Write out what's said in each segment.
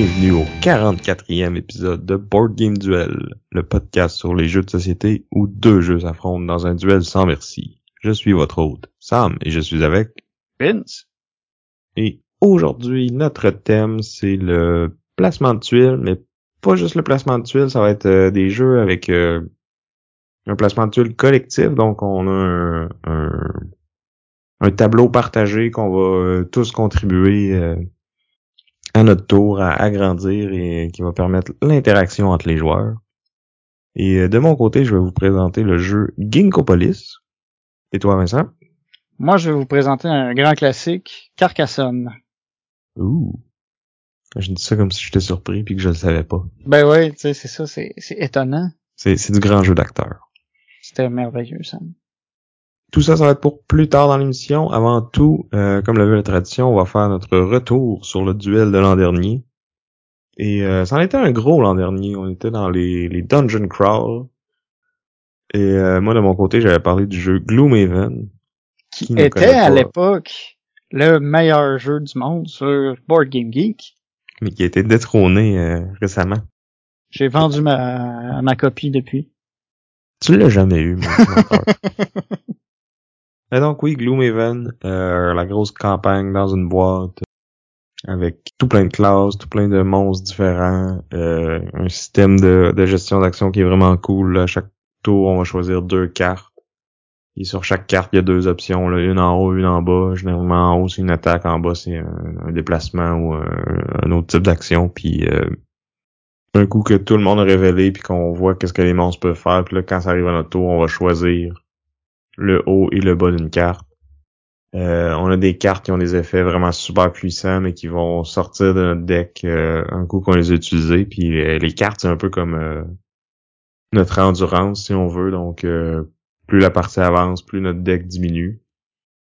bienvenue au 44e épisode de Board Game Duel, le podcast sur les jeux de société où deux jeux s'affrontent dans un duel sans merci. Je suis votre hôte, Sam, et je suis avec Vince. Et aujourd'hui, notre thème, c'est le placement de tuiles, mais pas juste le placement de tuiles, ça va être euh, des jeux avec euh, un placement de tuiles collectif, donc on a un, un, un tableau partagé qu'on va euh, tous contribuer à notre tour à agrandir et qui va permettre l'interaction entre les joueurs. Et euh, de mon côté, je vais vous présenter le jeu Ginkgopolis. Et toi, Vincent? Moi, je vais vous présenter un grand classique, Carcassonne. Ouh. Je dis ça comme si j'étais surpris puis que je le savais pas. Ben oui, tu sais, c'est ça, c'est c'est étonnant. C'est, c'est du grand jeu d'acteur. C'était merveilleux, ça. Tout ça, ça va être pour plus tard dans l'émission. Avant tout, euh, comme l'avait la tradition, on va faire notre retour sur le duel de l'an dernier. Et euh, ça en était un gros l'an dernier. On était dans les, les Dungeon Crawl. Et euh, moi, de mon côté, j'avais parlé du jeu Gloomhaven. Qui était à l'époque le meilleur jeu du monde sur Board Game Geek. Mais qui a été détrôné euh, récemment. J'ai vendu ma, ma copie depuis. Tu l'as jamais eu, mon. Et donc oui, Gloomhaven, euh, la grosse campagne dans une boîte avec tout plein de classes, tout plein de monstres différents, euh, un système de, de gestion d'action qui est vraiment cool. À chaque tour, on va choisir deux cartes. Et sur chaque carte, il y a deux options, là, une en haut, une en bas. Généralement, en haut, c'est une attaque, en bas, c'est un, un déplacement ou un, un autre type d'action. Puis euh, un coup que tout le monde a révélé, puis qu'on voit qu'est-ce que les monstres peuvent faire, puis là, quand ça arrive à notre tour, on va choisir le haut et le bas d'une carte. Euh, on a des cartes qui ont des effets vraiment super puissants, mais qui vont sortir de notre deck euh, un coup qu'on les a utilisés. Puis euh, les cartes, c'est un peu comme notre endurance, si on veut. Donc, plus la partie avance, plus notre deck diminue.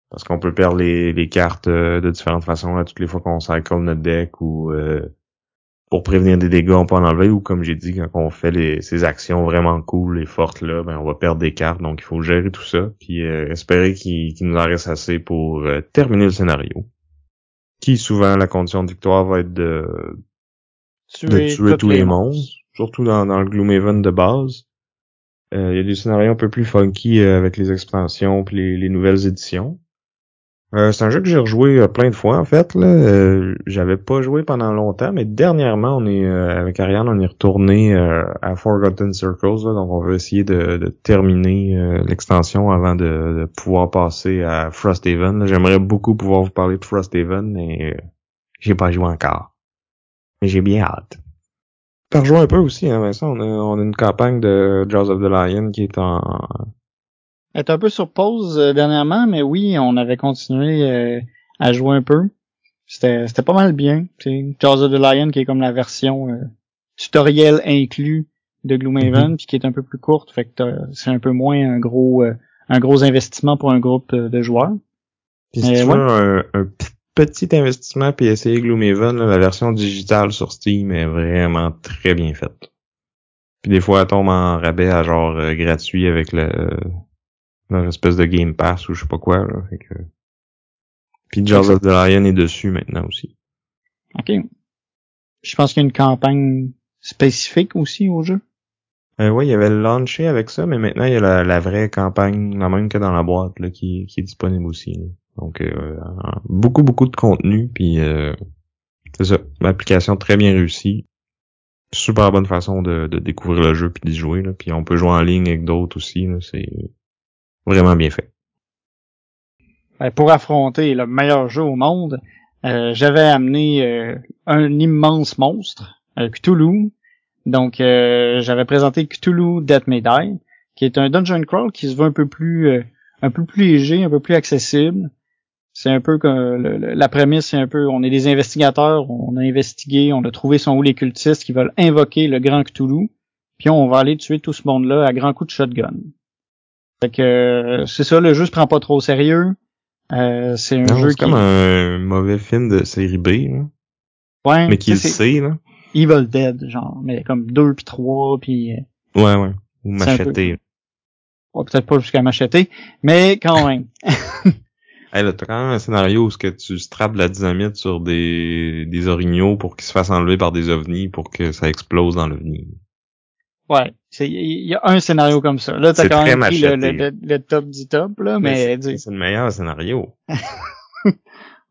Parce qu'on peut perdre les, cartes de différentes façons à toutes les fois qu'on cycle notre deck ou pour prévenir des dégâts, on peut en enlever ou comme j'ai dit, quand on fait les, ces actions vraiment cool et fortes là, ben on va perdre des cartes, donc il faut gérer tout ça, puis euh, espérer qu'il qu'il nous en reste assez pour euh, terminer le scénario. Qui souvent la condition de victoire va être de, de tuer tous tous les monstres, surtout dans, dans le Gloomhaven de base. Euh, Il y a des scénarios un peu plus funky euh, avec les expansions puis les, les nouvelles éditions. Euh, c'est un jeu que j'ai rejoué euh, plein de fois en fait. Là. Euh, J'avais pas joué pendant longtemps, mais dernièrement, on est euh, avec Ariane, on est retourné euh, à Forgotten Circles, là, donc on veut essayer de, de terminer l'extension avant de, de pouvoir passer à Frosthaven. J'aimerais beaucoup pouvoir vous parler de Frosthaven, mais j'ai pas joué encore. Mais j'ai bien hâte. T'as rejoué un peu aussi, hein, Vincent? On a, on a une campagne de Jaws of the Lion qui est en, est un peu sur pause euh, dernièrement, mais oui, on avait continué euh, à jouer un peu. C'était c'était pas mal bien. C'est Jaws of the Lion qui est comme la version euh, tutoriel inclus de Gloomhaven, Mhm. puis qui est un peu plus courte, fait que c'est un peu moins un gros euh, un gros investissement pour un groupe euh, de joueurs. Puis si Euh, tu ouais. veux un, un petit investissement puis essayer Gloomhaven, là, la version digitale sur Steam est vraiment très bien faite. Puis des fois, elle tombe en rabais à genre euh, gratuit avec le leur espèce de Game Pass ou je sais pas quoi. Là, fait que... Puis Jaws of the Lion est dessus maintenant aussi. OK. Je pense qu'il y a une campagne spécifique aussi au jeu. Euh, ouais, il y avait le launché avec ça, mais maintenant il y a la, la vraie campagne, la même que dans la boîte, là, qui, qui est disponible aussi. là. Donc euh, beaucoup, beaucoup de contenu, puis euh, c'est ça, l'application très bien réussie. Super bonne façon de, de découvrir le jeu puis d'y jouer. Là. Puis on peut jouer en ligne avec d'autres aussi. là. C'est vraiment bien fait. Ben, pour affronter le meilleur jeu au monde, euh, j'avais amené euh, un immense monstre, euh, Cthulhu. Donc, euh, j'avais présenté Cthulhu Death May Die, qui est un dungeon crawl qui se veut un peu plus, un peu plus léger, un peu plus accessible. C'est un peu comme la prémisse, c'est un peu, on est des investigateurs, on a investigué, on a trouvé son où les cultistes qui veulent invoquer le grand Cthulhu. puis on va aller tuer tout ce monde-là à grands coups de shotgun. Fait que c'est ça, le jeu se prend pas trop au sérieux. Euh, c'est un Non, jeu c'est qui comme un mauvais film de série B, là. ouais, mais qui le sait, là. Evil Dead genre, mais comme deux puis trois puis euh, Ouais, ouais. Ou peu- macheté. ouais, peut-être pas jusqu'à m'acheter, mais quand même. Hey, là, t'as quand même un scénario où ce que tu strappes de la dynamite sur des, des orignaux pour qu'ils se fassent enlever par des ovnis pour que ça explose dans l'ovni. Ouais, il y a un scénario comme ça. Là, t'as quand même pris le, top du top là, mais, c'est le meilleur scénario.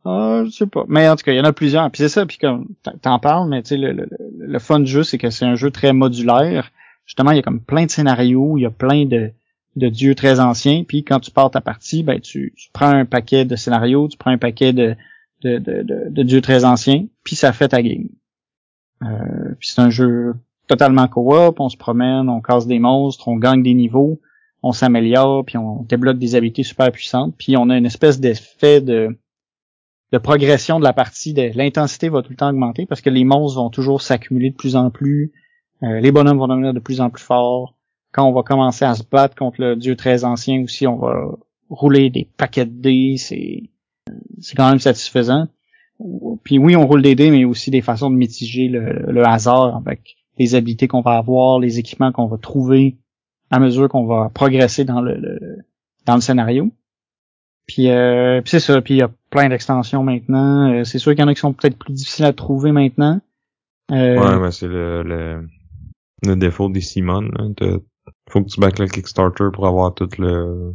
Ah, je sais pas. Mais en tout cas, il y en a plusieurs. Puis c'est ça, puis comme t'en- t'en parles, mais tu sais, le, le, le fun du jeu, c'est que c'est un jeu très modulaire. Justement, il y a comme plein de scénarios, il y a plein de, de dieux très anciens. Puis quand tu pars ta partie, ben tu, tu prends un paquet de scénarios, tu prends un paquet de, de, de, de, de dieux très anciens, puis ça fait ta game. Euh, puis c'est un jeu totalement coop, on se promène, on casse des monstres, on gagne des niveaux, on s'améliore, puis on débloque des habilités super puissantes, puis on a une espèce d'effet de de progression de la partie, de l'intensité va tout le temps augmenter parce que les monstres vont toujours s'accumuler de plus en plus, euh, les bonhommes vont devenir de plus en plus forts. Quand on va commencer à se battre contre le dieu très ancien aussi, on va rouler des paquets de dés, c'est c'est quand même satisfaisant. Puis oui, on roule des dés, mais aussi des façons de mitiger le, le hasard avec les habilités qu'on va avoir, les équipements qu'on va trouver à mesure qu'on va progresser dans le, le- dans le scénario. Puis, euh, puis c'est ça, puis il y a plein d'extensions maintenant. Euh, c'est sûr qu'il y en a qui sont peut-être plus difficiles à trouver maintenant. Euh, Ouais, mais c'est le, le, le défaut des Simon. T'as- Faut que tu back le Kickstarter pour avoir tout le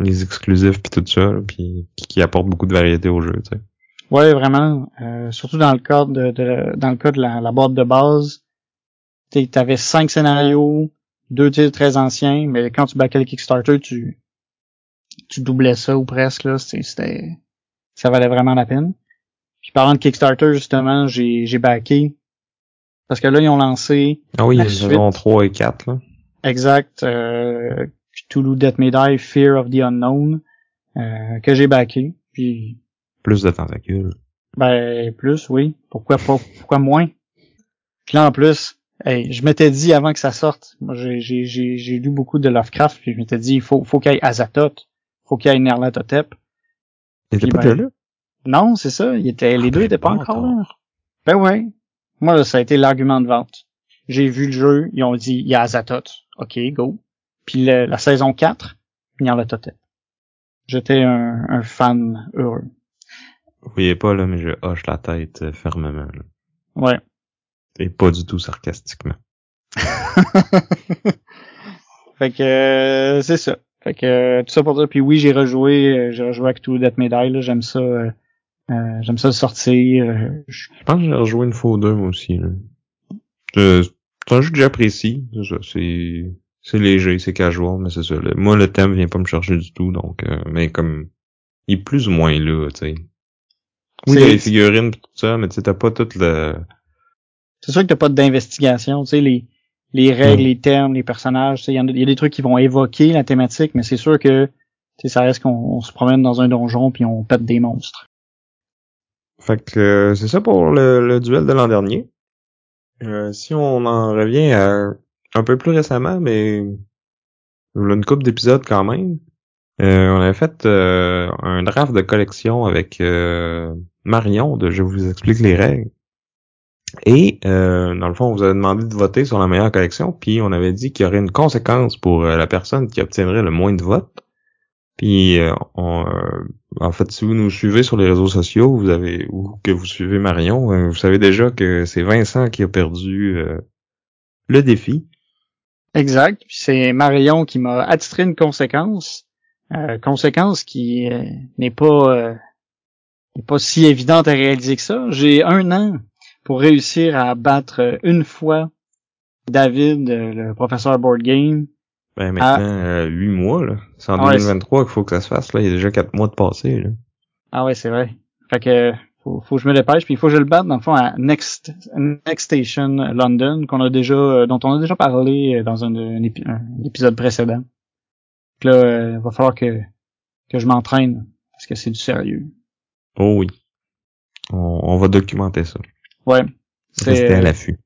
les exclusifs puis tout ça, là, puis qui, qui apporte beaucoup de variété au jeu, tu sais. Ouais, vraiment. Euh, surtout dans le cadre de, de- dans le cas de la, la boîte de base, tu avais cinq scénarios, deux titres très anciens, mais quand tu backais le Kickstarter, tu tu doublais ça ou presque là. C'était ça valait vraiment la peine. Puis parlant de Kickstarter, justement, j'ai j'ai backé parce que là ils ont lancé Ah oui, il y a La une saison 3 et 4, là. exact euh, Cthulhu Death Die, Fear of the Unknown euh, que j'ai backé. Puis Plus de tentacules. Ben, plus, oui. Pourquoi pas? Pourquoi moins? Puis là, en plus, hey, je m'étais dit avant que ça sorte, moi, j'ai, lu beaucoup de Lovecraft, puis je m'étais dit, il faut, faut qu'il y ait Azathoth, faut qu'il y ait Nerlatotep. Il était Puis pas ben, là? Non, c'est ça, il était, les Ah, deux ben, étaient pas encore là. Ben ouais. Moi, là, ça a été l'argument de vente. J'ai vu le jeu, ils ont dit, il y a Azathoth. OK, go. Puis le- la saison 4, Nerlatotep. J'étais un, un fan heureux. Vous voyez pas, là, mais je hoche la tête euh, fermement, là. Ouais. Et pas du tout sarcastiquement. fait que euh, c'est ça. Fait que euh, tout ça pour dire. Puis oui, j'ai rejoué, euh, j'ai rejoué avec tout Death Medal. là. J'aime ça. euh, euh, j'aime ça sortir. euh, je- pense que j'ai rejoué une fois ou deux, moi aussi, C'est un jeu que j'apprécie. c'est C'est, léger, c'est casual, mais c'est ça. là. Moi, le thème vient pas me chercher du tout, donc, euh, mais comme, il est plus ou moins là, tu sais. Oui, il y a les figurines pis tout ça, mais tu sais, t'as pas tout le, C'est sûr que t'as pas d'investigation. Tu sais les les règles, Mm. les termes, les personnages. tu sais, Il y, y a des trucs qui vont évoquer la thématique, mais c'est sûr que ça reste qu'on on se promène dans un donjon puis on pète des monstres. Fait que euh, c'est ça pour le, le duel de l'an dernier. Euh, si on en revient à un peu plus récemment, mais une couple d'épisodes quand même, euh, on avait fait euh, un draft de collection avec euh, Marion de Je vous explique les règles. Et euh, dans le fond, on vous avait demandé de voter sur la meilleure collection, puis on avait dit qu'il y aurait une conséquence pour euh, la personne qui obtiendrait le moins de votes. Puis euh, on, euh, en fait, si vous nous suivez sur les réseaux sociaux, vous avez ou que vous suivez Marion, euh, vous savez déjà que c'est Vincent qui a perdu le défi. Exact. C'est Marion qui m'a attitré une conséquence. Conséquence qui n'est pas n'est pas si évidente à réaliser que ça. J'ai un an pour réussir à battre une fois David, euh, le professeur board game. Ben maintenant, euh, huit mois, là. C'est en Ah ouais, 2023 qu'il faut que ça se fasse, là. Il y a déjà quatre mois de passé, là. Ah ouais, c'est vrai. Fait que faut, faut que je me dépêche, puis il faut que je le batte dans le fond à Next Next Station London, qu'on a déjà euh, dont on a déjà parlé euh, dans un, un épi- un épisode précédent. Donc là, euh, il va falloir que que je m'entraîne parce que c'est du sérieux. Oh oui. On, on va documenter ça. Ouais. C'est à l'affût.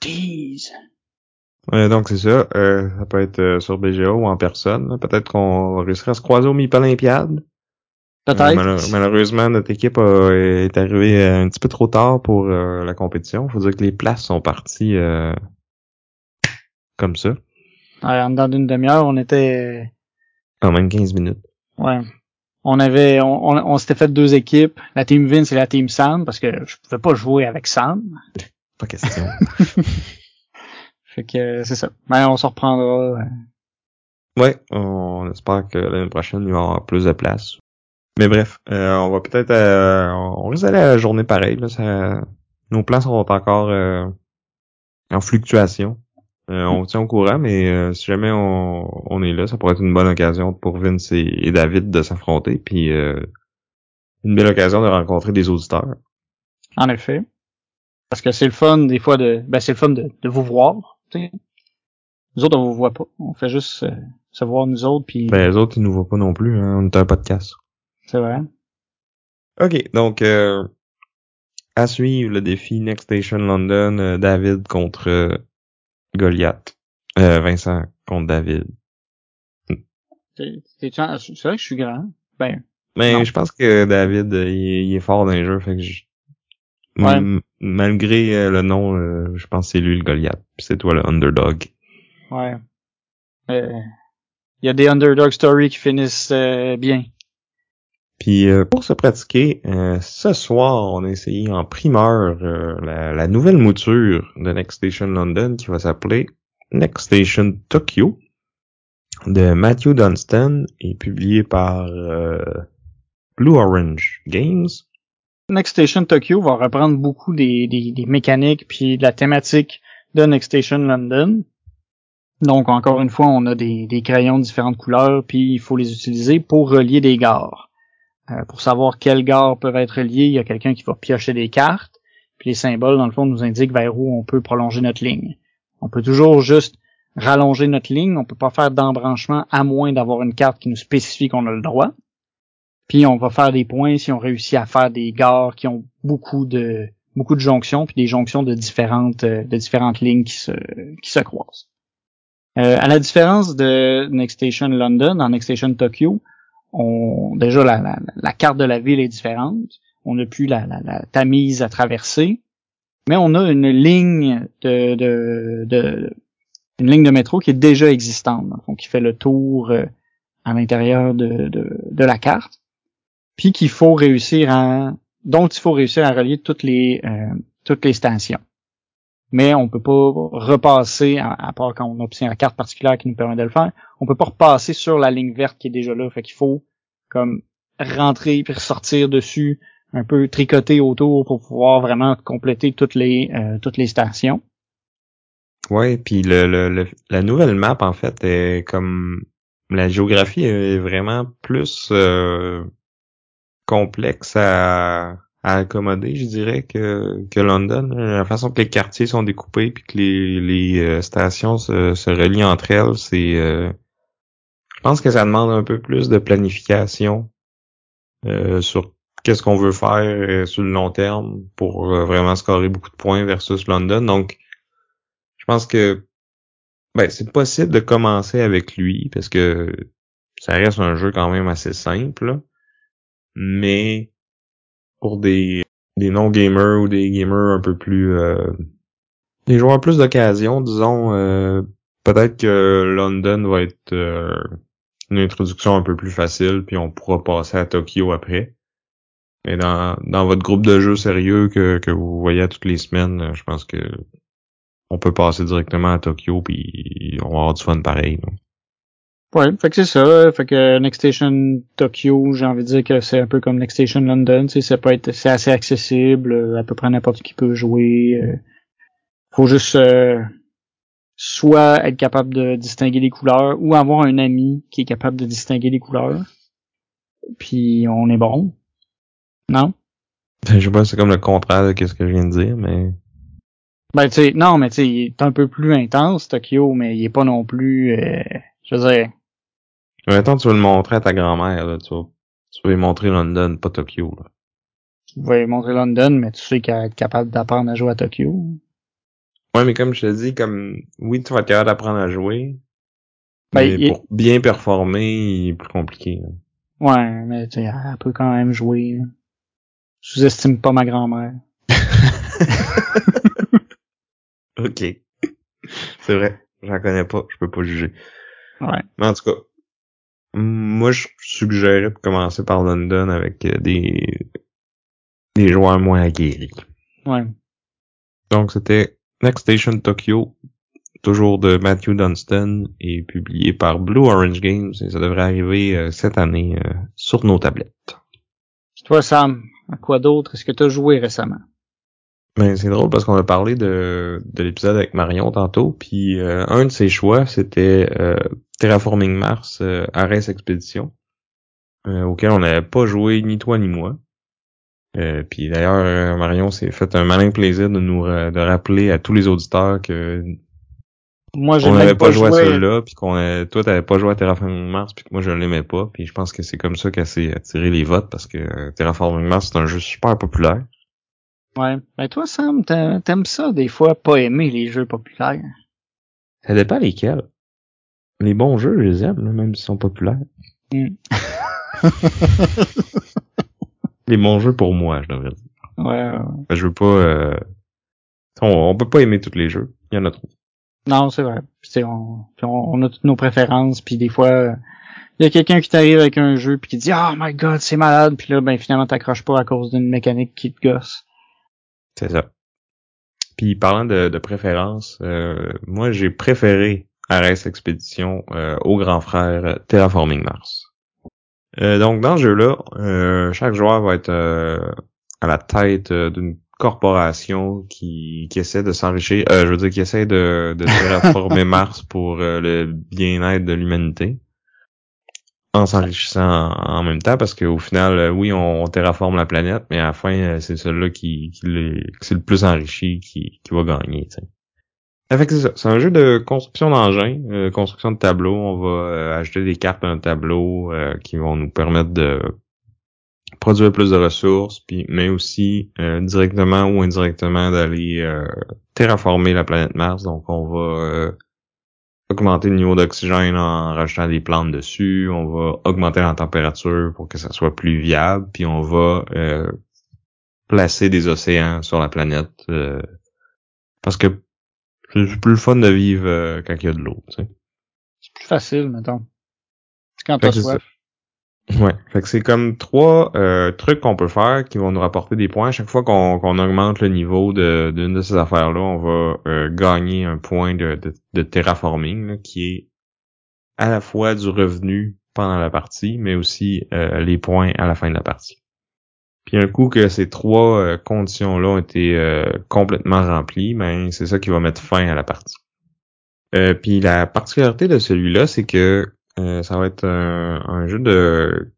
Tease. Ouais, donc c'est ça. Euh, ça peut être euh, sur BGA ou en personne. Peut-être qu'on réussira à se croiser au MIP Olympiade. Peut-être. Euh, malheure- malheureusement, notre équipe a- est arrivée euh, un petit peu trop tard pour euh, la compétition. Faut dire que les places sont parties euh, comme ça, Ouais, en dedans d'une demi-heure, on était, en même 15 minutes. ouais. On avait, on, on, on s'était fait deux équipes, la team Vince et la team Sam, parce que je pouvais pas jouer avec Sam. Pas question. Fait que c'est ça. Mais on se reprendra. euh. ouais, on espère que l'année prochaine, il va y avoir plus de place. Mais bref, euh, on va peut-être... euh, on risque d'aller à la journée pareille. Là, ça, nos plans sont encore euh, en fluctuation. Euh, on tient au courant, mais euh, si jamais on, on est là, ça pourrait être une bonne occasion pour Vince et, et David de s'affronter, puis euh, une belle occasion de rencontrer des auditeurs. En effet. Parce que c'est le fun, des fois, de, ben, c'est le fun de, de vous voir. tu sais. Nous autres, on vous voit pas. On fait juste euh, se voir nous autres, puis Ben, les autres, ils nous voient pas non plus, hein, on est un podcast. c'est vrai. OK, donc euh, à suivre le défi Next Station London, euh, David contre Goliath. Euh, Vincent contre David. C'est vrai que je suis grand? Ben, Mais Non. je pense que David, euh, il, est- il est fort dans les jeux, fait que je... Ouais. M- malgré euh, le nom, euh, je pense que c'est lui le Goliath, c'est toi le underdog. ouais. Euh, Il y a des underdog stories qui finissent euh, bien. Puis euh, pour se pratiquer, euh, ce soir, on a essayé en primeur euh, la, nouvelle mouture de Next Station London qui va s'appeler Next Station Tokyo de Matthew Dunstan et publié par Blue Orange Games. Next Station Tokyo va reprendre beaucoup des, des, des mécaniques puis de la thématique de Next Station London. Donc encore une fois, on a des, des crayons de différentes couleurs puis il faut les utiliser pour relier des gares. Euh, pour savoir quelles gares peuvent être reliées, il y a quelqu'un qui va piocher des cartes. Puis les symboles, dans le fond, nous indiquent vers où on peut prolonger notre ligne. On peut toujours juste rallonger notre ligne. On peut pas faire d'embranchement à moins d'avoir une carte qui nous spécifie qu'on a le droit. Puis on va faire des points si on réussit à faire des gares qui ont beaucoup de beaucoup de jonctions puis des jonctions de différentes euh, de différentes lignes qui se qui se croisent. Euh, à la différence de Next Station London, en Next Station Tokyo, on déjà la, carte de la ville est différente. On n'a plus la, la, tamise à traverser, mais on a une ligne de, de, de une ligne de métro qui est déjà existante, donc qui fait le tour euh, à l'intérieur de, de, de la carte puis qu'il faut réussir à dont il faut réussir à relier toutes les euh, toutes les stations. Mais on peut pas repasser, à, part quand on obtient la carte particulière qui nous permet de le faire, on peut pas repasser sur la ligne verte qui est déjà là. Fait qu'il faut comme rentrer puis ressortir dessus, un peu tricoter autour pour pouvoir vraiment compléter toutes les euh, toutes les stations. Ouais, puis le, le, le- la nouvelle map en fait est comme la géographie est vraiment plus euh, complexe à, à accommoder, je dirais, que, que London. La façon que les quartiers sont découpés puis que les, les euh, stations se, se relient entre elles, c'est euh, je pense que ça demande un peu plus de planification euh, sur qu'est-ce qu'on veut faire euh, sur le long terme pour euh, vraiment scorer beaucoup de points versus London. Donc je pense que ben, c'est possible de commencer avec lui parce que ça reste un jeu quand même assez simple. Mais pour des, des non-gamers ou des gamers un peu plus... euh, des joueurs plus d'occasion, disons, euh, peut-être que London va être euh, une introduction un peu plus facile, puis on pourra passer à Tokyo après. Mais dans, dans votre groupe de jeux sérieux que, que vous voyez toutes les semaines, je pense que on peut passer directement à Tokyo puis on va avoir du fun pareil. là. Ouais, fait que c'est ça. Fait que Next Station Tokyo, j'ai envie de dire que c'est un peu comme Next Station London. Tu sais, ça peut être, c'est assez accessible. euh, À peu près n'importe qui peut jouer. euh. Faut juste euh, soit être capable de distinguer les couleurs ou avoir un ami qui est capable de distinguer les couleurs. Puis on est bon. Non? Je sais pas, c'est comme le contraire de ce que je viens de dire, mais Ben tu sais, non, mais tu sais, il est un peu plus intense Tokyo, mais il est pas non plus. euh, je veux dire. Mettons, tu veux le montrer à ta grand-mère, là, tu vas, tu vas lui montrer London, pas Tokyo, là. Tu vas lui montrer London, mais tu sais qu'elle va être capable d'apprendre à jouer à Tokyo. Ouais, mais comme je te dis, comme oui, tu vas être capable d'apprendre à jouer. Ben, mais il- pour bien performer, il est plus compliqué. là. Ouais, mais tu sais, elle peut quand même jouer. là. Sous-estime pas ma grand-mère. Ok. C'est vrai. J'en connais pas. Je peux pas juger. Ouais. Mais en tout cas, moi, je suggérais de commencer par London avec euh, des, des joueurs moins aguerris. Ouais. Donc, c'était Next Station Tokyo, toujours de Matthew Dunstan, et publié par Blue Orange Games, et ça devrait arriver euh, cette année euh, sur nos tablettes. Toi, Sam, à quoi d'autre est-ce que t'as joué récemment? Mais c'est drôle parce qu'on a parlé de, de l'épisode avec Marion tantôt, puis euh, un de ses choix, c'était euh, Terraforming Mars euh, Ares Expedition, euh, auquel on n'avait pas joué ni toi ni moi. Euh, puis d'ailleurs, euh, Marion s'est fait un malin plaisir de nous ra- de rappeler à tous les auditeurs que Moi, on n'avait pas joué à celui-là, puis qu'on a- toi t'avais pas joué à Terraforming Mars, puis que moi je l'aimais pas, puis je pense que c'est comme ça qu'elle s'est attiré les votes parce que euh, Terraforming Mars c'est un jeu super populaire. Ouais. Ben toi, Sam, t'a- t'aimes ça des fois, pas aimer les jeux populaires? Ça dépend lesquels. Les bons jeux, je les aime, là, même s'ils sont populaires. Mm. Les bons jeux pour moi, je devrais dire. Ouais, ouais. Ben, je veux pas... euh, On, on peut pas aimer tous les jeux. Il y en a trop. Non, c'est vrai. Puis, on, puis on, on a toutes nos préférences, puis des fois, euh, il y a quelqu'un qui t'arrive avec un jeu puis qui dit Oh my god, c'est malade, puis là, ben finalement t'accroches pas à cause d'une mécanique qui te gosse. C'est ça. Puis parlant de, de préférence, euh, moi j'ai préféré Ares Expedition euh, au grand frère Terraforming Mars. Euh, donc dans ce jeu-là, euh, chaque joueur va être euh, à la tête d'une corporation qui, qui essaie de s'enrichir, euh, je veux dire qui essaie de, de terraformer Mars pour euh, le bien-être de l'humanité en s'enrichissant en, en même temps parce qu'au final, euh, oui, on, on terraforme la planète, mais à la fin, c'est celui-là qui, qui, c'est le plus enrichi qui, qui va gagner. tu sais. Ça fait que c'est un jeu de construction d'engins, euh, construction de tableaux. On va euh, ajouter des cartes à un tableau euh, qui vont nous permettre de produire plus de ressources, puis mais aussi euh, directement ou indirectement d'aller euh, terraformer la planète Mars. Donc on va euh, augmenter le niveau d'oxygène en rajoutant des plantes dessus, on va augmenter la température pour que ça soit plus viable, puis on va placer des océans sur la planète parce que c'est plus le fun de vivre euh, quand il y a de l'eau, tu sais. C'est plus facile, mettons. C'est quand t'as soif. Ouais, fait que c'est comme trois euh, trucs qu'on peut faire qui vont nous rapporter des points. À chaque fois qu'on augmente le niveau de- d'une de, ces affaires-là, on va euh, gagner un point de, de, de terraforming là, qui est à la fois du revenu pendant la partie, mais aussi euh, les points à la fin de la partie. Puis un coup que ces trois euh, conditions-là ont été euh, complètement remplies, ben c'est ça qui va mettre fin à la partie. Euh, puis la particularité de celui-là, c'est que euh, ça va être un, un jeu de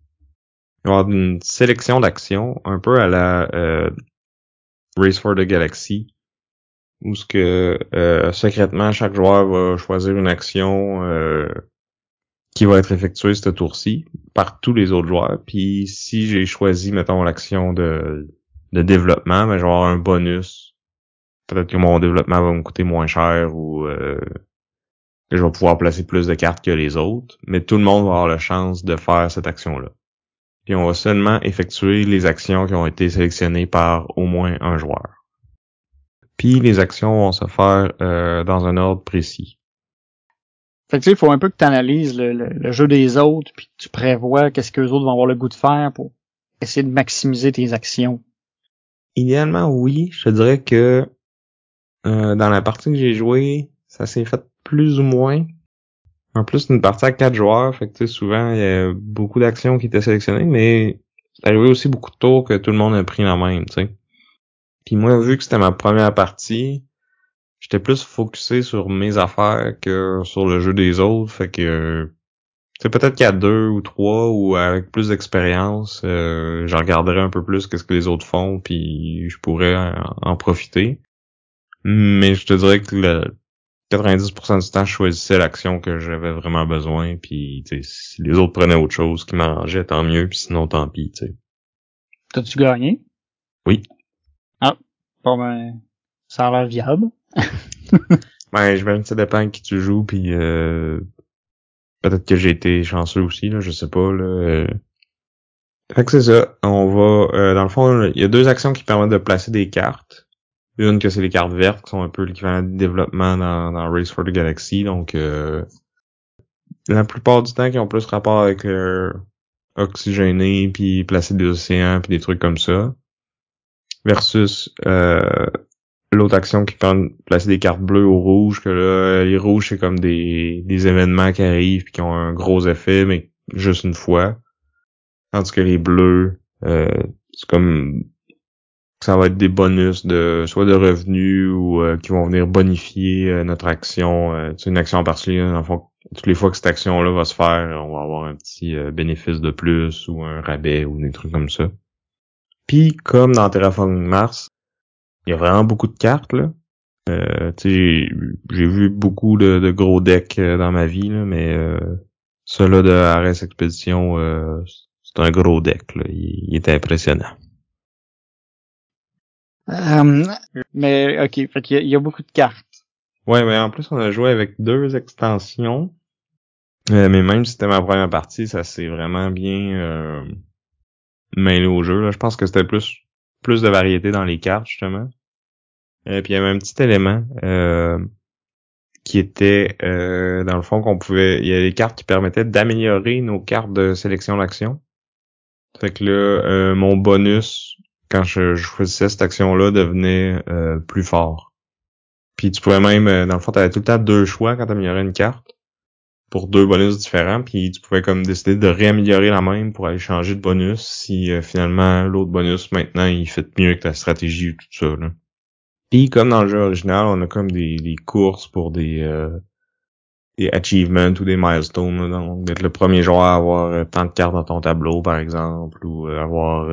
il va avoir une sélection d'actions un peu à la euh, Race for the Galaxy où ce que secrètement chaque joueur va choisir une action qui va être effectuée ce tour-ci par tous les autres joueurs. Puis si j'ai choisi mettons l'action de de développement, ben je vais avoir un bonus. Peut-être que mon développement va me coûter moins cher ou euh, que je vais pouvoir placer plus de cartes que les autres, mais tout le monde va avoir la chance de faire cette action-là. Puis on va seulement effectuer les actions qui ont été sélectionnées par au moins un joueur. Puis les actions vont se faire euh, dans un ordre précis. Fait que tu sais, il faut un peu que tu analyses le, le- le jeu des autres, puis que tu prévois qu'est-ce que les autres vont avoir le goût de faire pour essayer de maximiser tes actions. Idéalement, oui. Je dirais que euh, dans la partie que j'ai jouée, ça s'est fait plus ou moins. En plus, une partie à quatre joueurs, fait que tu sais, souvent, il y a beaucoup d'actions qui étaient sélectionnées, mais c'est arrivé aussi beaucoup de tours que tout le monde a pris la même, tu sais. Puis moi, vu que c'était ma première partie, j'étais plus focusé sur mes affaires que sur le jeu des autres, fait que c'est peut-être qu'à deux ou trois ou avec plus d'expérience, euh, je regarderai un peu plus qu'est-ce que les autres font, puis je pourrais en, en profiter. Mais je te dirais que le 90% du temps, je choisissais l'action que j'avais vraiment besoin, puis si les autres prenaient autre chose qui m'arrangeait, tant mieux, puis sinon tant pis. T'as-tu gagné? Oui. Ah, bon ben, ça a l'air viable. ben, j'imagine que ça dépend qui tu joues, puis euh, peut-être que j'ai été chanceux aussi, là, je sais pas. Là, euh. Fait que c'est ça. On va. Euh, dans le fond, il y a deux actions qui permettent de placer des cartes. Une que c'est les cartes vertes, qui sont un peu l'équivalent de développement dans, Race for the Galaxy. Donc euh, la plupart du temps qui ont plus rapport avec euh, oxygéné, puis placer des océans, puis des trucs comme ça. Versus euh, l'autre action qui permet de placer des cartes bleues ou rouges, que là, les rouges, c'est comme des, des événements qui arrivent puis qui ont un gros effet, mais juste une fois. Tandis que les bleus, euh, c'est comme ça va être des bonus de soit de revenus ou euh, qui vont venir bonifier euh, notre action. c'est une action en particulier, dans le fond, toutes les fois que cette action-là va se faire, on va avoir un petit bénéfice de plus ou un rabais ou des trucs comme ça. Puis comme dans Terraforming Mars, il y a vraiment beaucoup de cartes là. Euh, j'ai vu beaucoup de, gros decks euh, dans ma vie, là, mais euh, celui de RS Expedition, euh, c'est un gros deck. Là. Il, il est impressionnant. Euh, mais ok, fait qu'il y, a beaucoup de cartes. Ouais, mais en plus on a joué avec deux extensions. mais même si c'était ma première partie, ça s'est vraiment bien mêlé au jeu. Là. Je pense que c'était plus plus de variété dans les cartes justement. Euh, puis il y avait un petit élément euh, qui était euh, dans le fond qu'on pouvait. Il y a des cartes qui permettaient d'améliorer nos cartes de sélection d'action. Fait que là, euh, mon bonus, quand je, je choisissais cette action-là, devenait plus fort. Puis tu pouvais même, dans le fond, tu avais tout le temps deux choix quand tu améliorais une carte pour deux bonus différents, puis tu pouvais comme décider de réaméliorer la même pour aller changer de bonus si finalement l'autre bonus maintenant il fait mieux que ta stratégie ou tout ça. Là. Puis comme dans le jeu original, on a comme des, des courses pour des euh, des achievements ou des milestones. donc d'être le premier joueur à avoir euh, tant de cartes dans ton tableau, par exemple, ou euh, avoir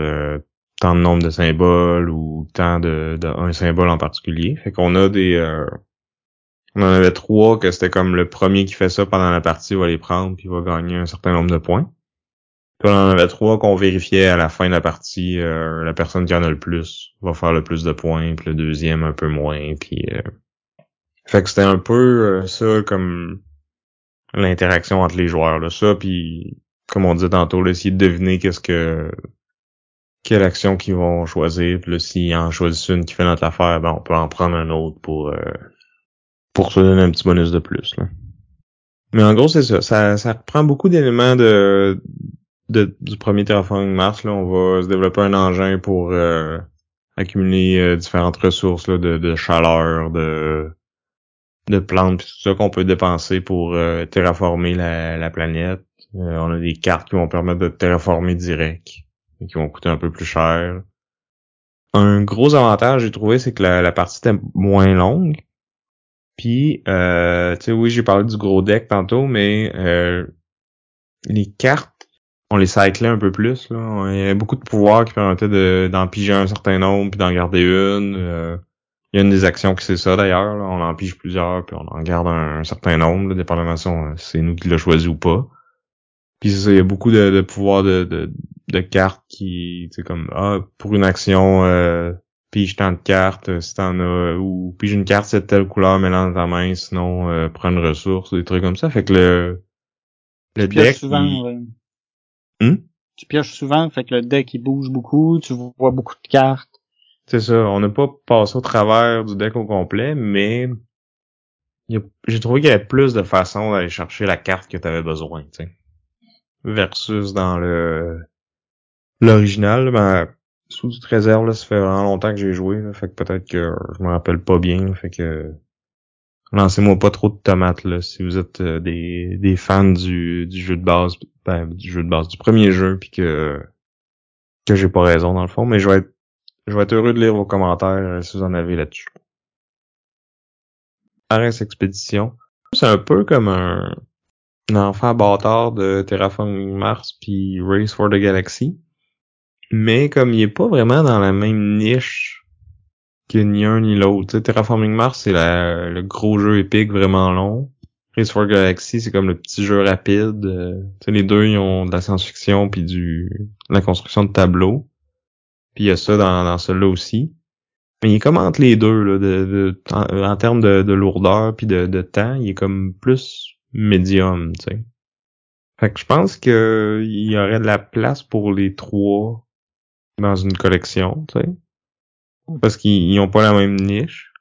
tant de nombre de symboles ou tant de, de un symbole en particulier. Fait qu'on a des on en avait trois que c'était comme le premier qui fait ça pendant la partie va les prendre puis va gagner un certain nombre de points. Puis on en avait trois qu'on vérifiait à la fin de la partie. Euh, la personne qui en a le plus va faire le plus de points, puis le deuxième un peu moins. Puis euh... fait que c'était un peu euh, ça comme l'interaction entre les joueurs. Là. Ça, puis comme on disait tantôt, essayer de deviner qu'est-ce que quelle action qu'ils vont choisir. Puis là, s'ils en choisissent une qui fait notre affaire, ben on peut en prendre un autre pour euh, pour se donner un petit bonus de plus. Là. Mais en gros, c'est ça. Ça, ça reprend beaucoup d'éléments de du premier Terraforming Mars, là, on va se développer un engin pour euh, accumuler euh, différentes ressources là, de, chaleur, de de plantes, tout ça qu'on peut dépenser pour euh, terraformer la, planète. on a des cartes qui vont permettre de terraformer direct et qui vont coûter un peu plus cher. Un gros avantage j'ai trouvé, c'est que la, la, partie était moins longue. Puis, euh, tu sais, oui, j'ai parlé du gros deck tantôt, mais les cartes on les cyclait un peu plus. Là. Il y avait beaucoup de pouvoirs qui permettaient d'en piger un certain nombre puis d'en garder une. Euh, il y a une des actions qui c'est ça d'ailleurs. On en pige plusieurs puis on en garde un, certain nombre, là, dépendamment si c'est nous qui l'a choisi ou pas. Puis c'est ça, il y a beaucoup de, de pouvoirs de, de, cartes qui, tu sais, comme ah, pour une action, euh, pige tant de cartes, euh, si t'en as, ou pige une carte c'est telle couleur, mélange dans ta main, sinon euh, prends une ressource, des trucs comme ça. Fait que le, le deck. Hmm? Tu pioches souvent, fait que le deck il bouge beaucoup, tu vois beaucoup de cartes. C'est ça, on n'a pas passé au travers du deck au complet, mais j'ai trouvé qu'il y avait plus de façons d'aller chercher la carte que tu avais besoin, tu Versus dans le l'original, ben sous toute réserve, là, ça fait vraiment longtemps que j'ai joué, fait que peut-être que je me rappelle pas bien, fait que lancez-moi pas trop de tomates là si vous êtes euh, des, des fans du, du jeu de base ben, du jeu de base du premier jeu puis que que j'ai pas raison dans le fond mais je vais être je vais être heureux de lire vos commentaires euh, si vous en avez là-dessus. RS Expédition, c'est un peu comme un, un enfant bâtard de Terraforming Mars puis Race for the Galaxy. Mais comme il est pas vraiment dans la même niche ni un ni l'autre. Terraforming Mars, c'est le gros jeu épique vraiment long. Race for Galaxy, c'est comme le petit jeu rapide. Euh, les deux, ils ont de la science-fiction puis du de la construction de tableaux. Puis il y a ça dans, dans celui-là aussi. Mais il est comme entre les deux, là, de, de- en, en termes de, de lourdeur puis de, de temps, il est comme plus médium, tu sais. Fait que je pense que il y aurait de la place pour les trois dans une collection, tu sais. Parce qu'ils ils ont pas la même niche.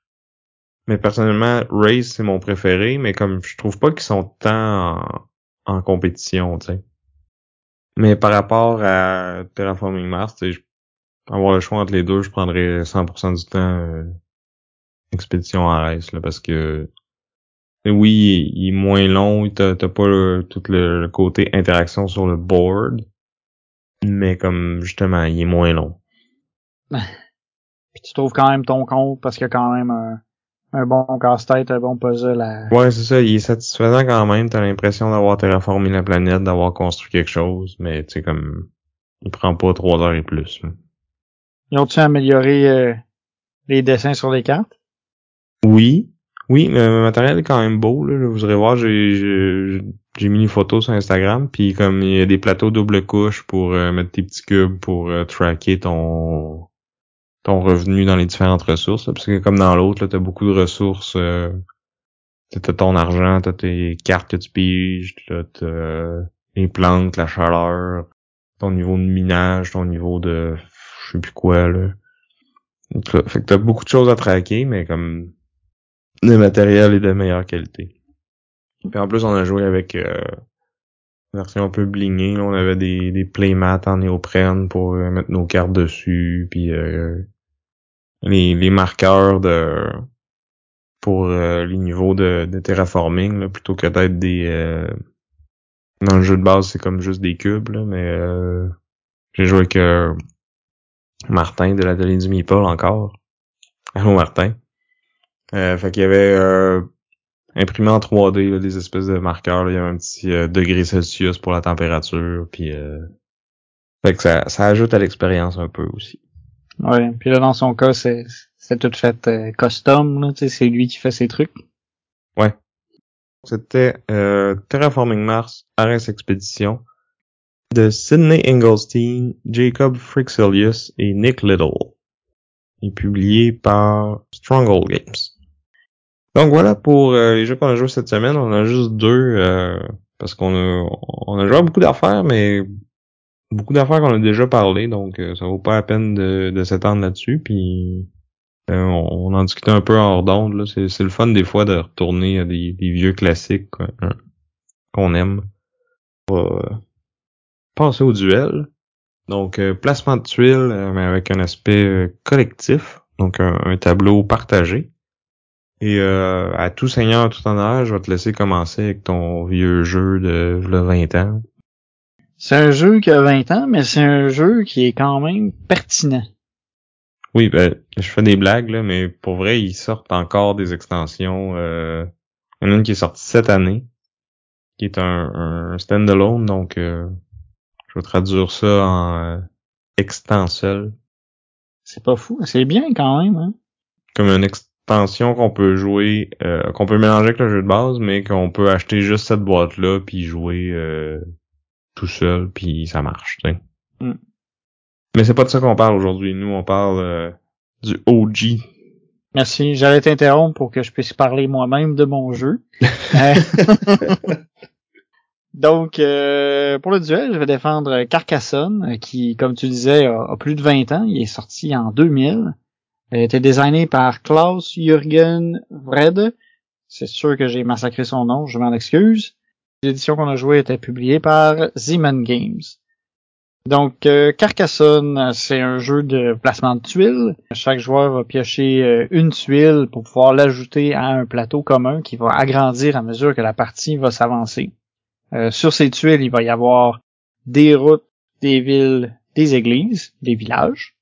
Mais personnellement, Race, c'est mon préféré, mais comme je trouve pas qu'ils sont tant en, en compétition, tu sais. Mais par rapport à Terraforming Mars, tu avoir le choix entre les deux, je prendrais 100% du temps euh, Expédition en Race, là, parce que oui, il, est moins long, t'as pas le- tout le, le côté interaction sur le board, mais comme justement, il est moins long. Puis tu trouves quand même ton compte parce qu'il y a quand même un, un bon casse-tête, un bon puzzle à... Ouais, c'est ça, il est satisfaisant quand même, t'as l'impression d'avoir terraformé la planète, d'avoir construit quelque chose, mais tu sais comme il prend pas trois heures et plus. Ils ont-tu amélioré euh, les dessins sur les cartes? Oui, oui, mais le matériel est quand même beau, là. Vous irez voir, j'ai mis une photo sur Instagram, puis comme il y a des plateaux double couche pour euh, mettre tes petits cubes pour euh, tracker ton ton revenu dans les différentes ressources, là, parce que comme dans l'autre, là, t'as beaucoup de ressources. Euh, t'as ton argent, t'as tes cartes que tu piges, t'as les plantes, la chaleur, ton niveau de minage, ton niveau de je sais plus quoi là. Donc, là, fait que t'as beaucoup de choses à traquer, mais comme le matériel est de meilleure qualité. Puis en plus, on a joué avec euh, version un peu blingée. là. On avait des, des playmats en néoprène pour euh, mettre nos cartes dessus. Puis euh, les, les marqueurs de pour euh, les niveaux de, de terraforming, là, plutôt que d'être des... euh, dans le jeu de base, c'est comme juste des cubes, là, mais euh, j'ai joué avec Martin de l'atelier du Meeple encore. Allô Martin. Fait qu'il y avait imprimé en 3D là, des espèces de marqueurs. là. Il y avait un petit euh, degré Celsius pour la température. Puis euh, fait que ça, ça ajoute à l'expérience un peu aussi. Ouais. Puis là, dans son cas, c'est c'est tout fait euh, custom, c'est lui qui fait ses trucs. C'était euh, Terraforming Mars, Ares Expedition de Sidney Engelstein, Jacob Frixelius et Nick Little. Et publié par Stronghold Games. Donc voilà pour euh, les jeux qu'on a joués cette semaine. On a juste deux euh, parce qu'on a on a joué à beaucoup d'affaires, mais beaucoup d'affaires qu'on a déjà parlé, donc euh, ça vaut pas la peine de, de s'étendre là-dessus. Puis euh, on, on en discutait un peu hors d'onde. C'est, c'est le fun des fois de retourner à des, des vieux classiques hein, qu'on aime. On va, passer au duel. Donc euh, placement de tuiles, euh, mais avec un aspect collectif, donc un, un tableau partagé. Et euh, à tout seigneur, tout honneur, je vais te laisser commencer avec ton vieux jeu de le 20 ans. C'est un jeu qui a 20 ans, mais c'est un jeu qui est quand même pertinent. Oui, ben, je fais des blagues, là, mais pour vrai, ils sortent encore des extensions. Euh... Il y en a une qui est sortie cette année, qui est un, un standalone, donc euh, je vais traduire ça en euh, extensel. C'est pas fou, c'est bien quand même, hein. Comme une extension qu'on peut jouer, euh, qu'on peut mélanger avec le jeu de base, mais qu'on peut acheter juste cette boîte-là, puis jouer euh, tout seul, puis ça marche. Mm. Mais c'est pas de ça qu'on parle aujourd'hui. Nous, on parle euh, du OG Merci. J'allais t'interrompre pour que je puisse parler moi-même de mon jeu. Euh, Donc, euh, pour le duel, je vais défendre Carcassonne, qui, comme tu disais, a, a plus de 20 ans. Il est sorti en 2000. Il a été designé par Klaus Jürgen Vrede. C'est sûr que j'ai massacré son nom, je m'en excuse. L'édition qu'on a jouée était publiée par Zeman Games. Donc, euh, Carcassonne, c'est un jeu de placement de tuiles. Chaque joueur va piocher euh, une tuile pour pouvoir l'ajouter à un plateau commun qui va agrandir à mesure que la partie va s'avancer. Euh, sur ces tuiles, il va y avoir des routes, des villes, des églises, des villages.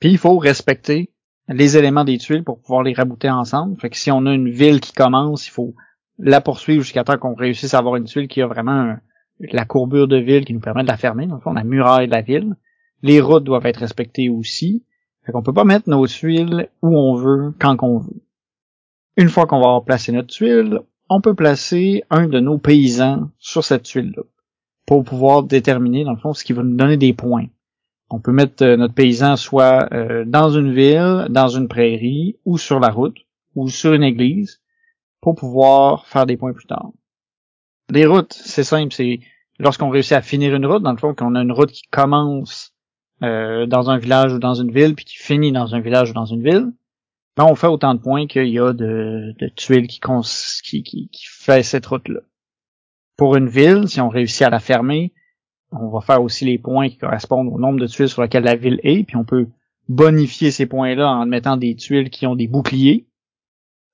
Puis il faut respecter les éléments des tuiles pour pouvoir les rabouter ensemble. Fait si on a une ville qui commence, il faut la poursuivre jusqu'à temps qu'on réussisse à avoir une tuile qui a vraiment la courbure de ville qui nous permet de la fermer. Dans le la muraille de la ville. Les routes doivent être respectées aussi. Fait qu'on peut pas mettre nos tuiles où on veut, quand qu'on veut. Une fois qu'on va avoir placé notre tuile, on peut placer un de nos paysans sur cette tuile-là pour pouvoir déterminer, dans le fond, ce qui va nous donner des points. On peut mettre euh, notre paysan soit euh, dans une ville, dans une prairie, ou sur la route, ou sur une église, pour pouvoir faire des points plus tard. Les routes, c'est simple, c'est lorsqu'on réussit à finir une route, dans le fond, qu'on a une route qui commence euh, dans un village ou dans une ville, puis qui finit dans un village ou dans une ville, ben on fait autant de points qu'il y a de, de tuiles qui, qui, qui, qui fait cette route-là. Pour une ville, si on réussit à la fermer, on va faire aussi les points qui correspondent au nombre de tuiles sur lesquelles la ville est, puis on peut bonifier ces points-là en mettant des tuiles qui ont des boucliers.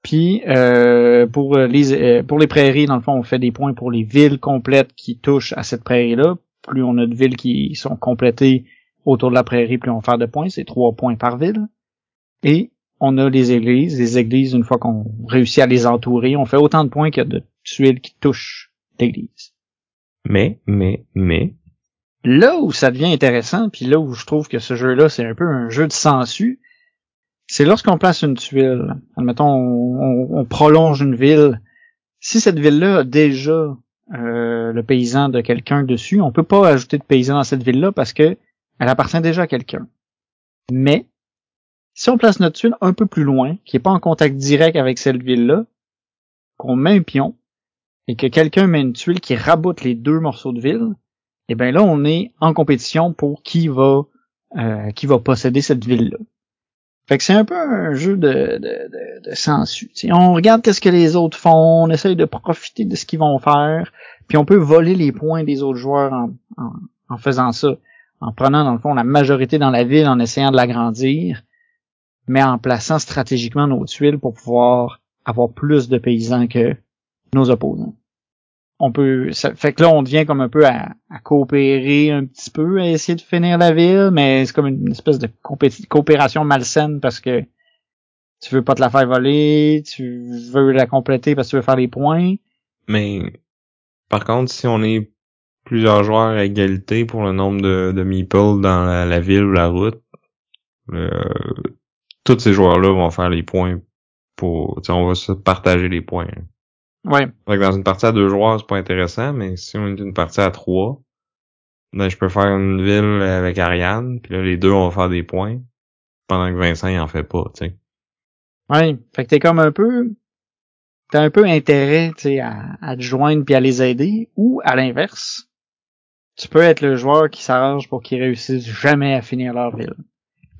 Puis euh, pour les euh, pour les prairies, dans le fond, on fait des points pour les villes complètes qui touchent à cette prairie-là. Plus on a de villes qui sont complétées autour de la prairie, plus on va faire de points. C'est trois points par ville. Et on a les églises. Les églises, une fois qu'on réussit à les entourer, on fait autant de points qu'il y a de tuiles qui touchent l'église. Mais, mais, mais. Là où ça devient intéressant, puis là où je trouve que ce jeu-là, c'est un peu un jeu de sensu, c'est lorsqu'on place une tuile. Admettons, on, on, prolonge une ville. Si cette ville-là a déjà euh, le paysan de quelqu'un dessus, on peut pas ajouter de paysan dans cette ville-là parce que elle appartient déjà à quelqu'un. Mais si on place notre tuile un peu plus loin, qui est pas en contact direct avec cette ville-là, qu'on met un pion, et que quelqu'un met une tuile qui raboute les deux morceaux de ville, et eh bien là, on est en compétition pour qui va euh, qui va posséder cette ville-là. Fait que c'est un peu un jeu de, de, de, sensu. on regarde qu'est-ce que les autres font, on essaye de profiter de ce qu'ils vont faire, puis on peut voler les points des autres joueurs en, en, en faisant ça, en prenant dans le fond la majorité dans la ville, en essayant de l'agrandir, mais en plaçant stratégiquement nos tuiles pour pouvoir avoir plus de paysans que nos opposants. On peut, ça fait que là, on devient comme un peu à, coopérer un petit peu, à essayer de finir la ville, mais c'est comme une espèce de coopération malsaine parce que tu veux pas te la faire voler, tu veux la compléter parce que tu veux faire les points. Mais, par contre, si on est plusieurs joueurs à égalité pour le nombre de, de meeples dans la, ville ou la route, euh, tous ces joueurs-là vont faire les points pour, on va se partager les points. Ouais. dans une partie à deux joueurs, c'est pas intéressant, mais si on est une partie à trois, ben, je peux faire une ville avec Ariane, puis là, les deux, on va faire des points, pendant que Vincent, il en fait pas, tu sais. Ouais. Fait que t'es comme un peu, t'as un peu intérêt, tu sais, à, à te joindre puis à les aider, ou à l'inverse, tu peux être le joueur qui s'arrange pour qu'ils réussissent jamais à finir leur ville.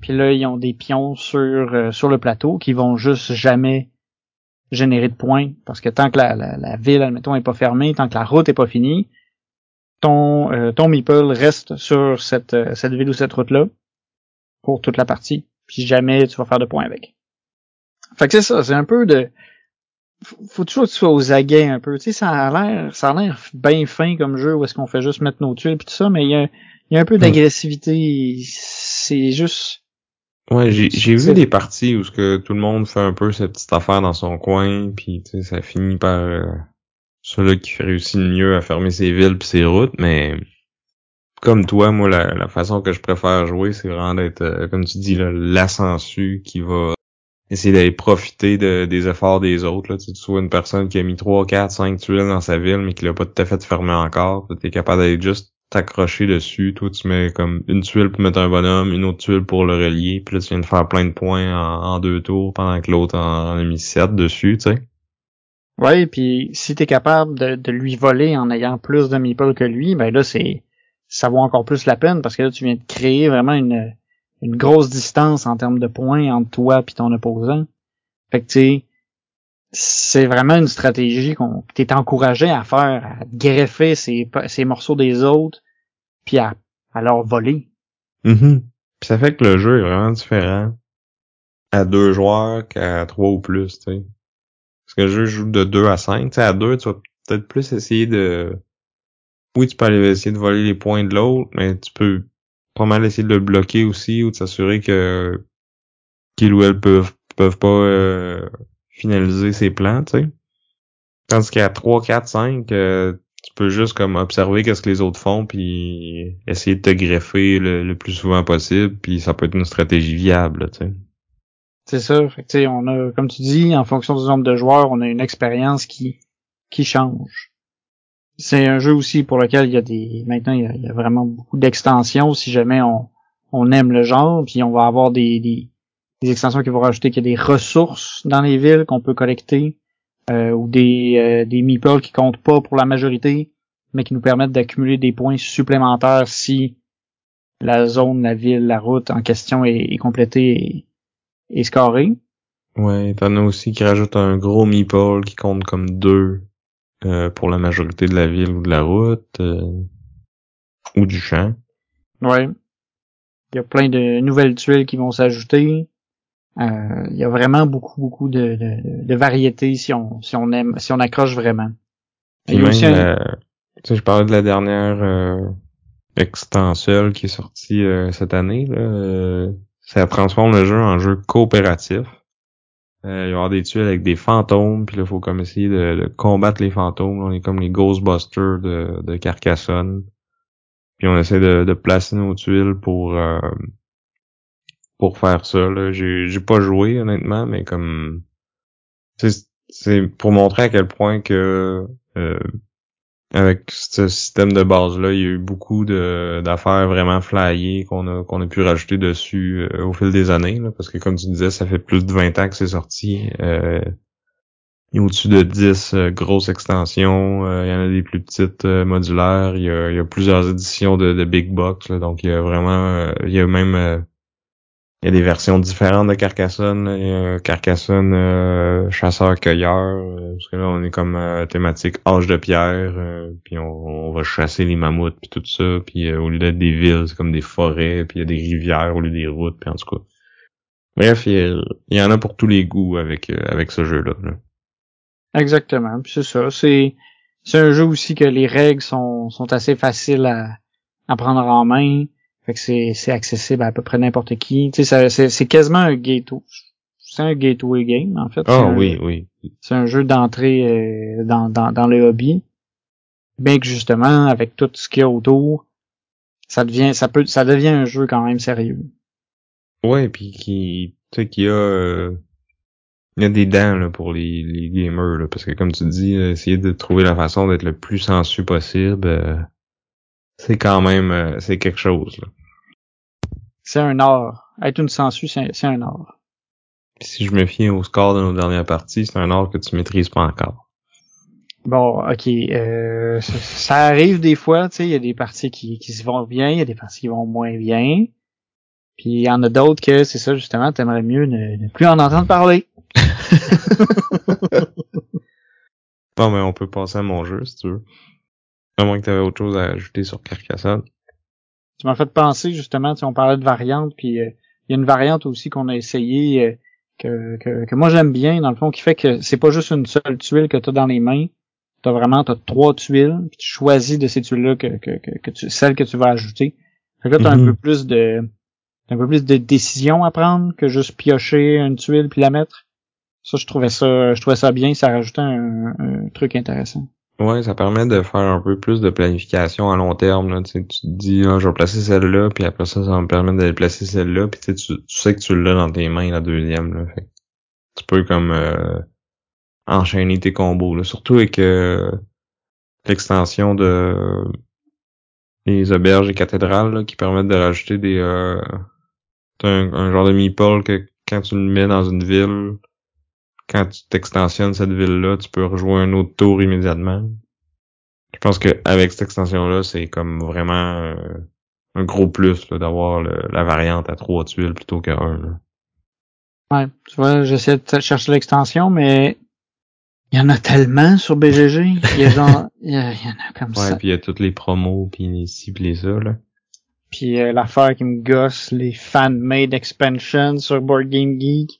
Puis là, ils ont des pions sur euh, sur le plateau qui vont juste jamais générer de points. Parce que tant que la, la, la ville, admettons, est pas fermée, tant que la route est pas finie, ton euh, ton meeple reste sur cette, euh, cette ville ou cette route-là pour toute la partie. Puis jamais tu vas faire de points avec. Fait que c'est ça, c'est un peu de. Faut toujours que tu sois aux aguets un peu. Tu sais, ça a l'air, ça a l'air bien fin comme jeu où est-ce qu'on fait juste mettre nos tuiles puis tout ça, mais il y a, il y a un peu hmm. d'agressivité. C'est juste Ouais, j'ai j'ai vu des parties où ce que tout le monde fait un peu cette petite affaire dans son coin, puis ça finit par euh, celui qui réussit le mieux à fermer ses villes puis ses routes, mais comme toi, moi la, la façon que je préfère jouer, c'est vraiment d'être, euh, comme tu dis, l'ascensu qui va essayer d'aller profiter de, des efforts des autres. Là. Tu, tu sois une personne qui a mis 3, 4, 5 tuiles dans sa ville, mais qui l'a pas tout à fait fermé encore. Tu es capable d'aller juste t'accrocher dessus. Toi, tu mets comme une tuile pour mettre un bonhomme, une autre tuile pour le relier, puis là, tu viens de faire plein de points en, deux tours pendant que l'autre en, a mis sept dessus, tu sais. Ouais, puis si t'es capable de, de, lui voler en ayant plus de meeple que lui, ben là, c'est ça vaut encore plus la peine parce que là, tu viens de créer vraiment une, une grosse distance en termes de points entre toi et ton opposant. Fait que tu sais, c'est vraiment une stratégie qu'on t'es encouragé à faire, à greffer ces, ces morceaux des autres, puis à, à leur voler. Mm ça fait que le jeu est vraiment différent à deux joueurs qu'à trois ou plus, tu sais. Parce que le jeu joue de deux à cinq. Tu sais, à deux, tu vas peut-être plus essayer de... Oui, tu peux aller essayer de voler les points de l'autre, mais tu peux pas mal essayer de le bloquer aussi ou de s'assurer que qu'il ou elle peuvent, peuvent pas euh, finaliser ses plans, tu sais. Tandis qu'à 3, 4, 5, tu peux juste comme observer qu'est-ce que les autres font puis essayer de te greffer le, plus souvent possible puis ça peut être une stratégie viable, tu sais. C'est ça, fait que, on a comme tu dis en fonction du nombre de joueurs, on a une expérience qui qui change. C'est un jeu aussi pour lequel il y a des maintenant il y a, vraiment beaucoup d'extensions si jamais on on aime le genre, puis on va avoir des, des, des extensions qui vont rajouter qu'il y a des ressources dans les villes qu'on peut collecter, euh, ou des, euh, des meeples qui comptent pas pour la majorité, mais qui nous permettent d'accumuler des points supplémentaires si la zone, la ville, la route en question est, est complétée et, et scorée. Ouais, t'en as aussi qui rajoutent un gros meeple qui compte comme deux euh, pour la majorité de la ville ou de la route euh, ou du champ. Ouais. Il y a plein de nouvelles tuiles qui vont s'ajouter. Euh, il y a vraiment beaucoup, beaucoup de, de, de variétés si on, si on aime, si on accroche vraiment. Puis Il y a même, aussi un- la- tu sais, je parlais de la dernière euh, extension qui est sortie euh, cette année. Là, euh, ça transforme le jeu en jeu coopératif. Euh, il va y avoir des tuiles avec des fantômes, puis là, il faut comme essayer de, de combattre les fantômes. On est comme les Ghostbusters de, de Carcassonne. Puis on essaie de, de placer nos tuiles pour euh, pour faire ça. Là. J'ai, j'ai pas joué honnêtement, mais comme c'est pour montrer à quel point que euh, avec ce système de base là, il y a eu beaucoup de d'affaires vraiment flyées qu'on a qu'on a pu rajouter dessus euh, au fil des années là, parce que comme tu disais, ça fait plus de 20 ans que c'est sorti. Euh, il y a au-dessus de 10 euh, grosses extensions, euh, il y en a des plus petites modulaires, il y a, il y a plusieurs éditions de, de big box là, donc il y a vraiment il y a même il y a des versions différentes de Carcassonne. Carcassonne euh, chasseur-cueilleur. euh, parce que là, on est comme euh, thématique âge de pierre. euh, puis on, on va chasser les mammouths puis tout ça. Puis euh, au lieu d'être des villes, c'est comme des forêts. Puis il y a des rivières au lieu des routes. Puis en tout cas. Bref, il y, en a pour tous les goûts avec euh, avec ce jeu-là. là. Exactement. C'est ça. C'est c'est un jeu aussi que les règles sont sont assez faciles à, à prendre en main. Fait que c'est c'est accessible à, à peu près n'importe qui. Tu sais, c'est c'est quasiment un gateway. C'est un gateway game en fait. Ah un- oui, oui. C'est un jeu d'entrée euh, dans, dans dans le hobby. Bien que justement avec tout ce qu'il y a autour, ça devient ça peut ça devient un jeu quand même sérieux. Ouais, puis qui, tu sais, qu'il y a, euh, il y a des dents là, pour les, les gamers, là, parce que comme tu dis, euh, essayer de trouver la façon d'être le plus sensu possible, euh, c'est quand même, euh, c'est quelque chose. Là. C'est un art. Être une sensu, c'est c'est un art. Si je me fie au score de nos dernières parties, c'est un art que tu maîtrises pas encore. Bon, ok. Euh, ça, ça arrive des fois, tu sais, il y a des parties qui, qui se vont bien, il y a des parties qui vont moins bien. Puis il y en a d'autres que c'est ça justement, t'aimerais mieux ne, ne plus en entendre parler. Bon, mais on peut passer à mon jeu, si tu veux. À moins que tu avais autre chose à ajouter sur Carcassonne. Tu m'as fait penser justement, tu sais, on parlait de variantes, puis euh, il y a une variante aussi qu'on a essayé euh, que, que, que moi j'aime bien, dans le fond, qui fait que c'est pas juste une seule tuile que tu as dans les mains. T'as vraiment t'as trois tuiles, puis tu choisis de ces tuiles-là que, que, que, que tu, celles que tu vas ajouter. Fait que là, t'as Mhm. un peu plus de t'as un peu plus de décision à prendre que juste piocher une tuile puis la mettre. Ça, je trouvais ça, je trouvais ça bien, ça rajoutait un, un truc intéressant. Ouais, ça permet de faire un peu plus de planification à long terme. Là. Tu, sais, tu te dis, ah, je vais placer celle-là, puis après ça, ça me permettre de placer celle-là, puis tu, sais, tu sais que tu l'as dans tes mains, la deuxième. Là. Tu peux comme euh, enchaîner tes combos. Là. Surtout avec euh, l'extension de les auberges et cathédrales là, qui permettent de rajouter des euh, un, un genre de meeple que quand tu le mets dans une ville, quand tu t'extensionnes cette ville-là, tu peux rejouer un autre tour immédiatement. Je pense que avec cette extension-là, c'est comme vraiment euh, un gros plus d'avoir la variante à trois tuiles plutôt qu'à un. là. Ouais, tu vois, j'essaie de chercher l'extension, mais il y en a tellement sur BGG. Il y a genre, il y, a- il y en a comme Ouais, ça. puis il y a toutes les promos, puis les ci, puis les ça, là. Puis euh, l'affaire qui me gosse, les fan-made expansions sur Board Game Geek.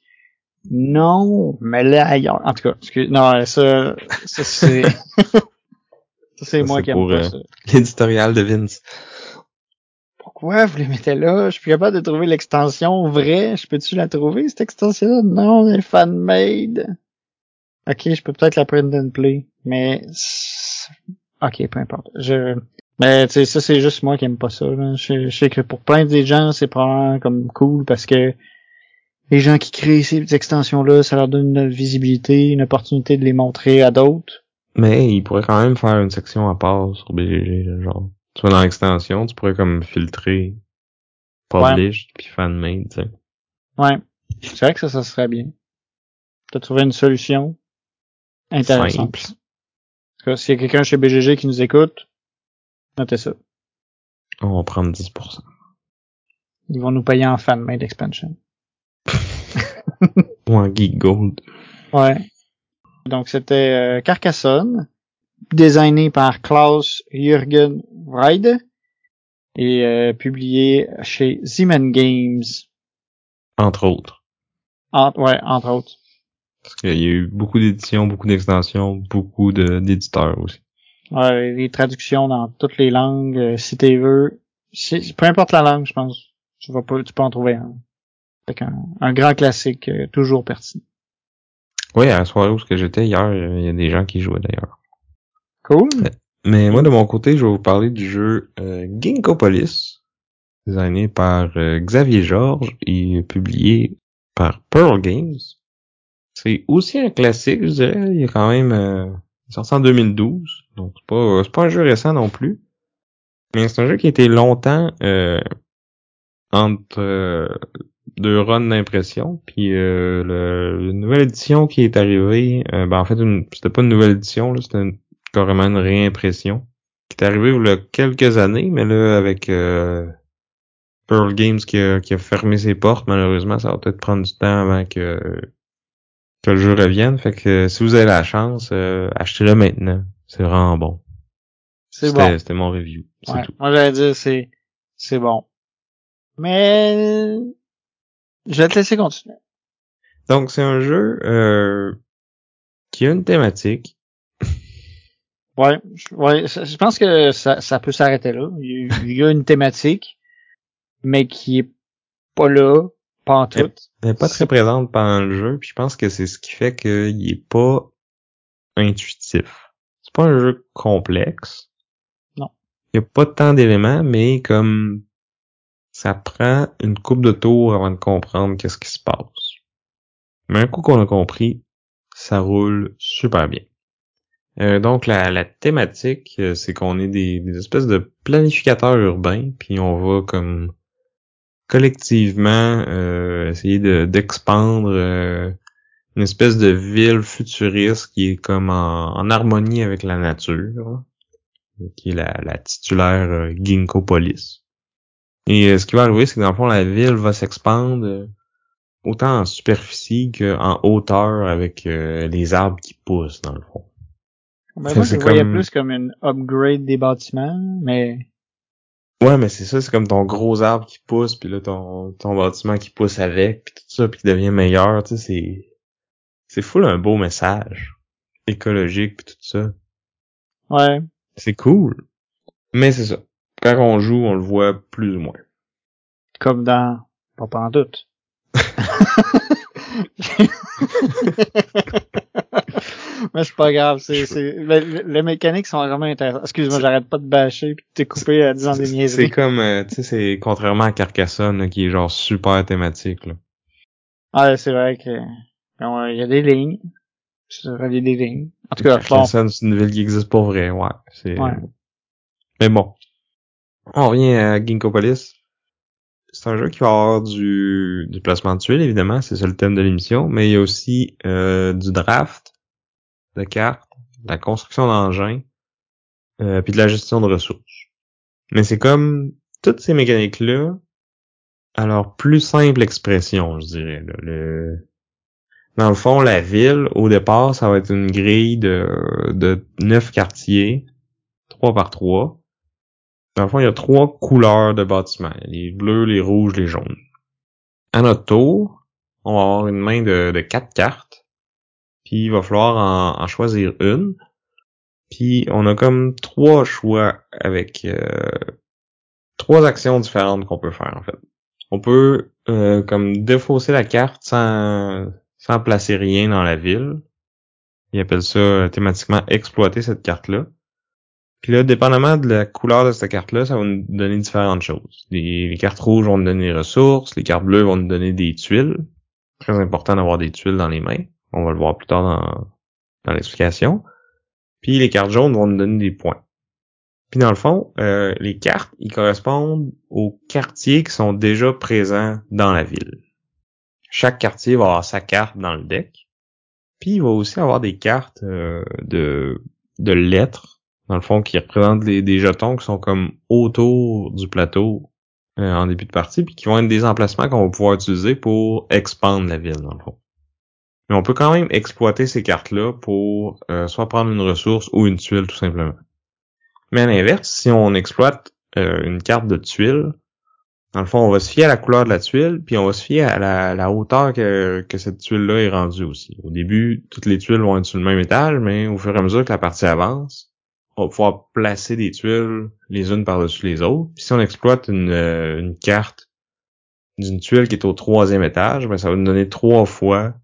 Non, mais là ailleurs. En tout cas, excuse, non, ça, ça c'est, ça c'est moi qui aime pas euh, ça. L'éditorial de Vince. Pourquoi vous les mettez là? Je suis capable de trouver l'extension vraie. Je peux-tu la trouver, cette extension-là? Non, elle est fan-made. Ok, je peux peut-être la print and play, mais... Ok, peu importe. Je... Mais tu sais, ça c'est juste moi qui aime pas ça. là. Je, je sais que pour plein des gens, c'est probablement comme cool parce que les gens qui créent ces extensions-là, ça leur donne une visibilité, une opportunité de les montrer à d'autres. Mais il pourrait quand même faire une section à part sur BGG, genre. Tu vas dans l'extension, tu pourrais comme filtrer published puis fan-made, tu sais. Ouais. C'est vrai que ça, ça serait bien. T'as trouvé une solution intéressante. Simple. Cas, S'il y a quelqu'un chez BGG qui nous écoute, notez ça. On va prendre 10%. Ils vont nous payer en fan-made expansion. Ou en Geek Gold. Ouais. Donc c'était euh, Carcassonne, designé par Klaus Jürgen Wrede et euh, publié chez Zeman Games. Entre autres. En- ouais, entre autres. Parce qu'il y a eu beaucoup d'éditions, beaucoup d'extensions, beaucoup de- d'éditeurs aussi. Ouais, les traductions dans toutes les langues, euh, si tu veux. Si- peu importe la langue, je pense. Tu vas pas, tu peux en trouver un. Fait qu'un- un grand classique, euh, toujours pertinent. Oui, à la soirée où ce que j'étais hier, il y a des gens qui jouaient d'ailleurs. Cool. Mais moi, de mon côté, je vais vous parler du jeu euh, Ginkgopolis, designé par euh, Xavier Georges et publié par Pearl Games. C'est aussi un classique, je dirais. Il est quand même euh, sorti en 2012, donc c'est pas c'est pas un jeu récent non plus. Mais c'est un jeu qui a été longtemps euh, entre euh, deux runs d'impression, puis euh, le, la nouvelle édition qui est arrivée, euh, ben en fait une- c'était pas une nouvelle édition, là, c'était une- carrément une réimpression qui est arrivée il y a quelques années, mais là avec euh, Pearl Games qui a, qui a fermé ses portes, malheureusement, ça va peut-être prendre du temps avant que que le jeu revienne. Fait que si vous avez la chance, euh, achetez-le maintenant. C'est vraiment bon. C'est bon. C'était mon review. C'est Ouais. tout. Moi, j'allais dire, c'est, c'est bon. Mais, je vais te laisser continuer. Donc c'est un jeu euh, qui a une thématique. Ouais, je- ouais, je pense que ça, ça peut s'arrêter là. Il y a- une thématique, mais qui est pas là, pas en tout. Elle n'est pas très présente pendant le jeu, puis je pense que c'est ce qui fait qu'il est pas intuitif. C'est pas un jeu complexe. Non. Il y a pas tant d'éléments, mais comme ça prend une coupe de tours avant de comprendre qu'est-ce qui se passe. Mais un coup qu'on a compris, ça roule super bien. Euh, donc la, la thématique, euh, c'est qu'on est des, des espèces de planificateurs urbains, puis on va comme collectivement euh, essayer de d'expandre euh, une espèce de ville futuriste qui est comme en, en harmonie avec la nature, qui est la, la titulaire euh, Ginkgopolis. Et euh, ce qui va arriver, c'est que dans le fond, la ville va s'expandre euh, autant en superficie qu'en hauteur avec euh, les arbres qui poussent, dans le fond. Ben, moi, je le voyais comme- plus comme une upgrade des bâtiments, mais Ouais, mais c'est ça, c'est comme ton gros arbre qui pousse, puis là ton ton bâtiment qui pousse avec, puis tout ça, puis qui devient meilleur, tu sais, c'est c'est full un beau message écologique puis tout ça. ouais. C'est cool. Mais c'est ça. Quand on joue, on le voit plus ou moins. Comme dans, pas en doute. Mais c'est pas grave, c'est, c'est, mais le- les mécaniques sont vraiment intéressantes. Excuse-moi, j'arrête pas de bâcher pis de t'es coupé à disant des C'est niaiseries. comme, euh, tu sais, c'est contrairement à Carcassonne, là, qui est genre super thématique, là. Ouais, c'est vrai que, bon, il y a des lignes. C'est relié des lignes. En tout cas, bon. Carcassonne, c'est une ville qui existe pour vrai, ouais. C'est... Ouais. Mais bon. On revient à Ginkgopolis. C'est un jeu qui va avoir du, du placement de tuiles, évidemment, c'est ça le thème de l'émission, mais il y a aussi euh, du draft de cartes, de la construction d'engins, euh, puis de la gestion de ressources. Mais c'est comme toutes ces mécaniques-là, leur plus simple expression, je dirais. Le... Dans le fond, la ville, au départ, ça va être une grille de, de neuf quartiers, trois par trois. Dans le fond, il y a trois couleurs de bâtiments. Les bleus, les rouges, les jaunes. À notre tour, on va avoir une main de, quatre cartes. Puis il va falloir en, en choisir une. Puis on a comme trois choix avec euh, trois actions différentes qu'on peut faire en fait. On peut euh, comme défausser la carte sans, sans placer rien dans la ville. Ils appellent ça euh, thématiquement exploiter cette carte-là. Puis là, dépendamment de la couleur de cette carte-là, ça va nous donner différentes choses. Les, cartes rouges vont nous donner des ressources, les cartes bleues vont nous donner des tuiles. Très important d'avoir des tuiles dans les mains. On va le voir plus tard dans, dans l'explication. Puis les cartes jaunes vont nous donner des points. Puis dans le fond, euh, les cartes, ils correspondent aux quartiers qui sont déjà présents dans la ville. Chaque quartier va avoir sa carte dans le deck. Puis il va aussi avoir des cartes euh, de, de lettres, dans le fond, qui représentent des jetons qui sont comme autour du plateau euh, en début de partie, puis qui vont être des emplacements qu'on va pouvoir utiliser pour expandre la ville, dans le fond. Mais on peut quand même exploiter ces cartes-là pour euh, soit prendre une ressource ou une tuile tout simplement. Mais à l'inverse, si on exploite euh, une carte de tuile, dans le fond, on va se fier à la couleur de la tuile, puis on va se fier à la, hauteur que, que cette tuile-là est rendue aussi. Au début, toutes les tuiles vont être sur le même étage, mais au fur et à mesure que la partie avance, on va pouvoir placer des tuiles les unes par-dessus les autres. Puis si on exploite une, euh, une carte d'une tuile qui est au troisième étage, ben ça va nous donner trois fois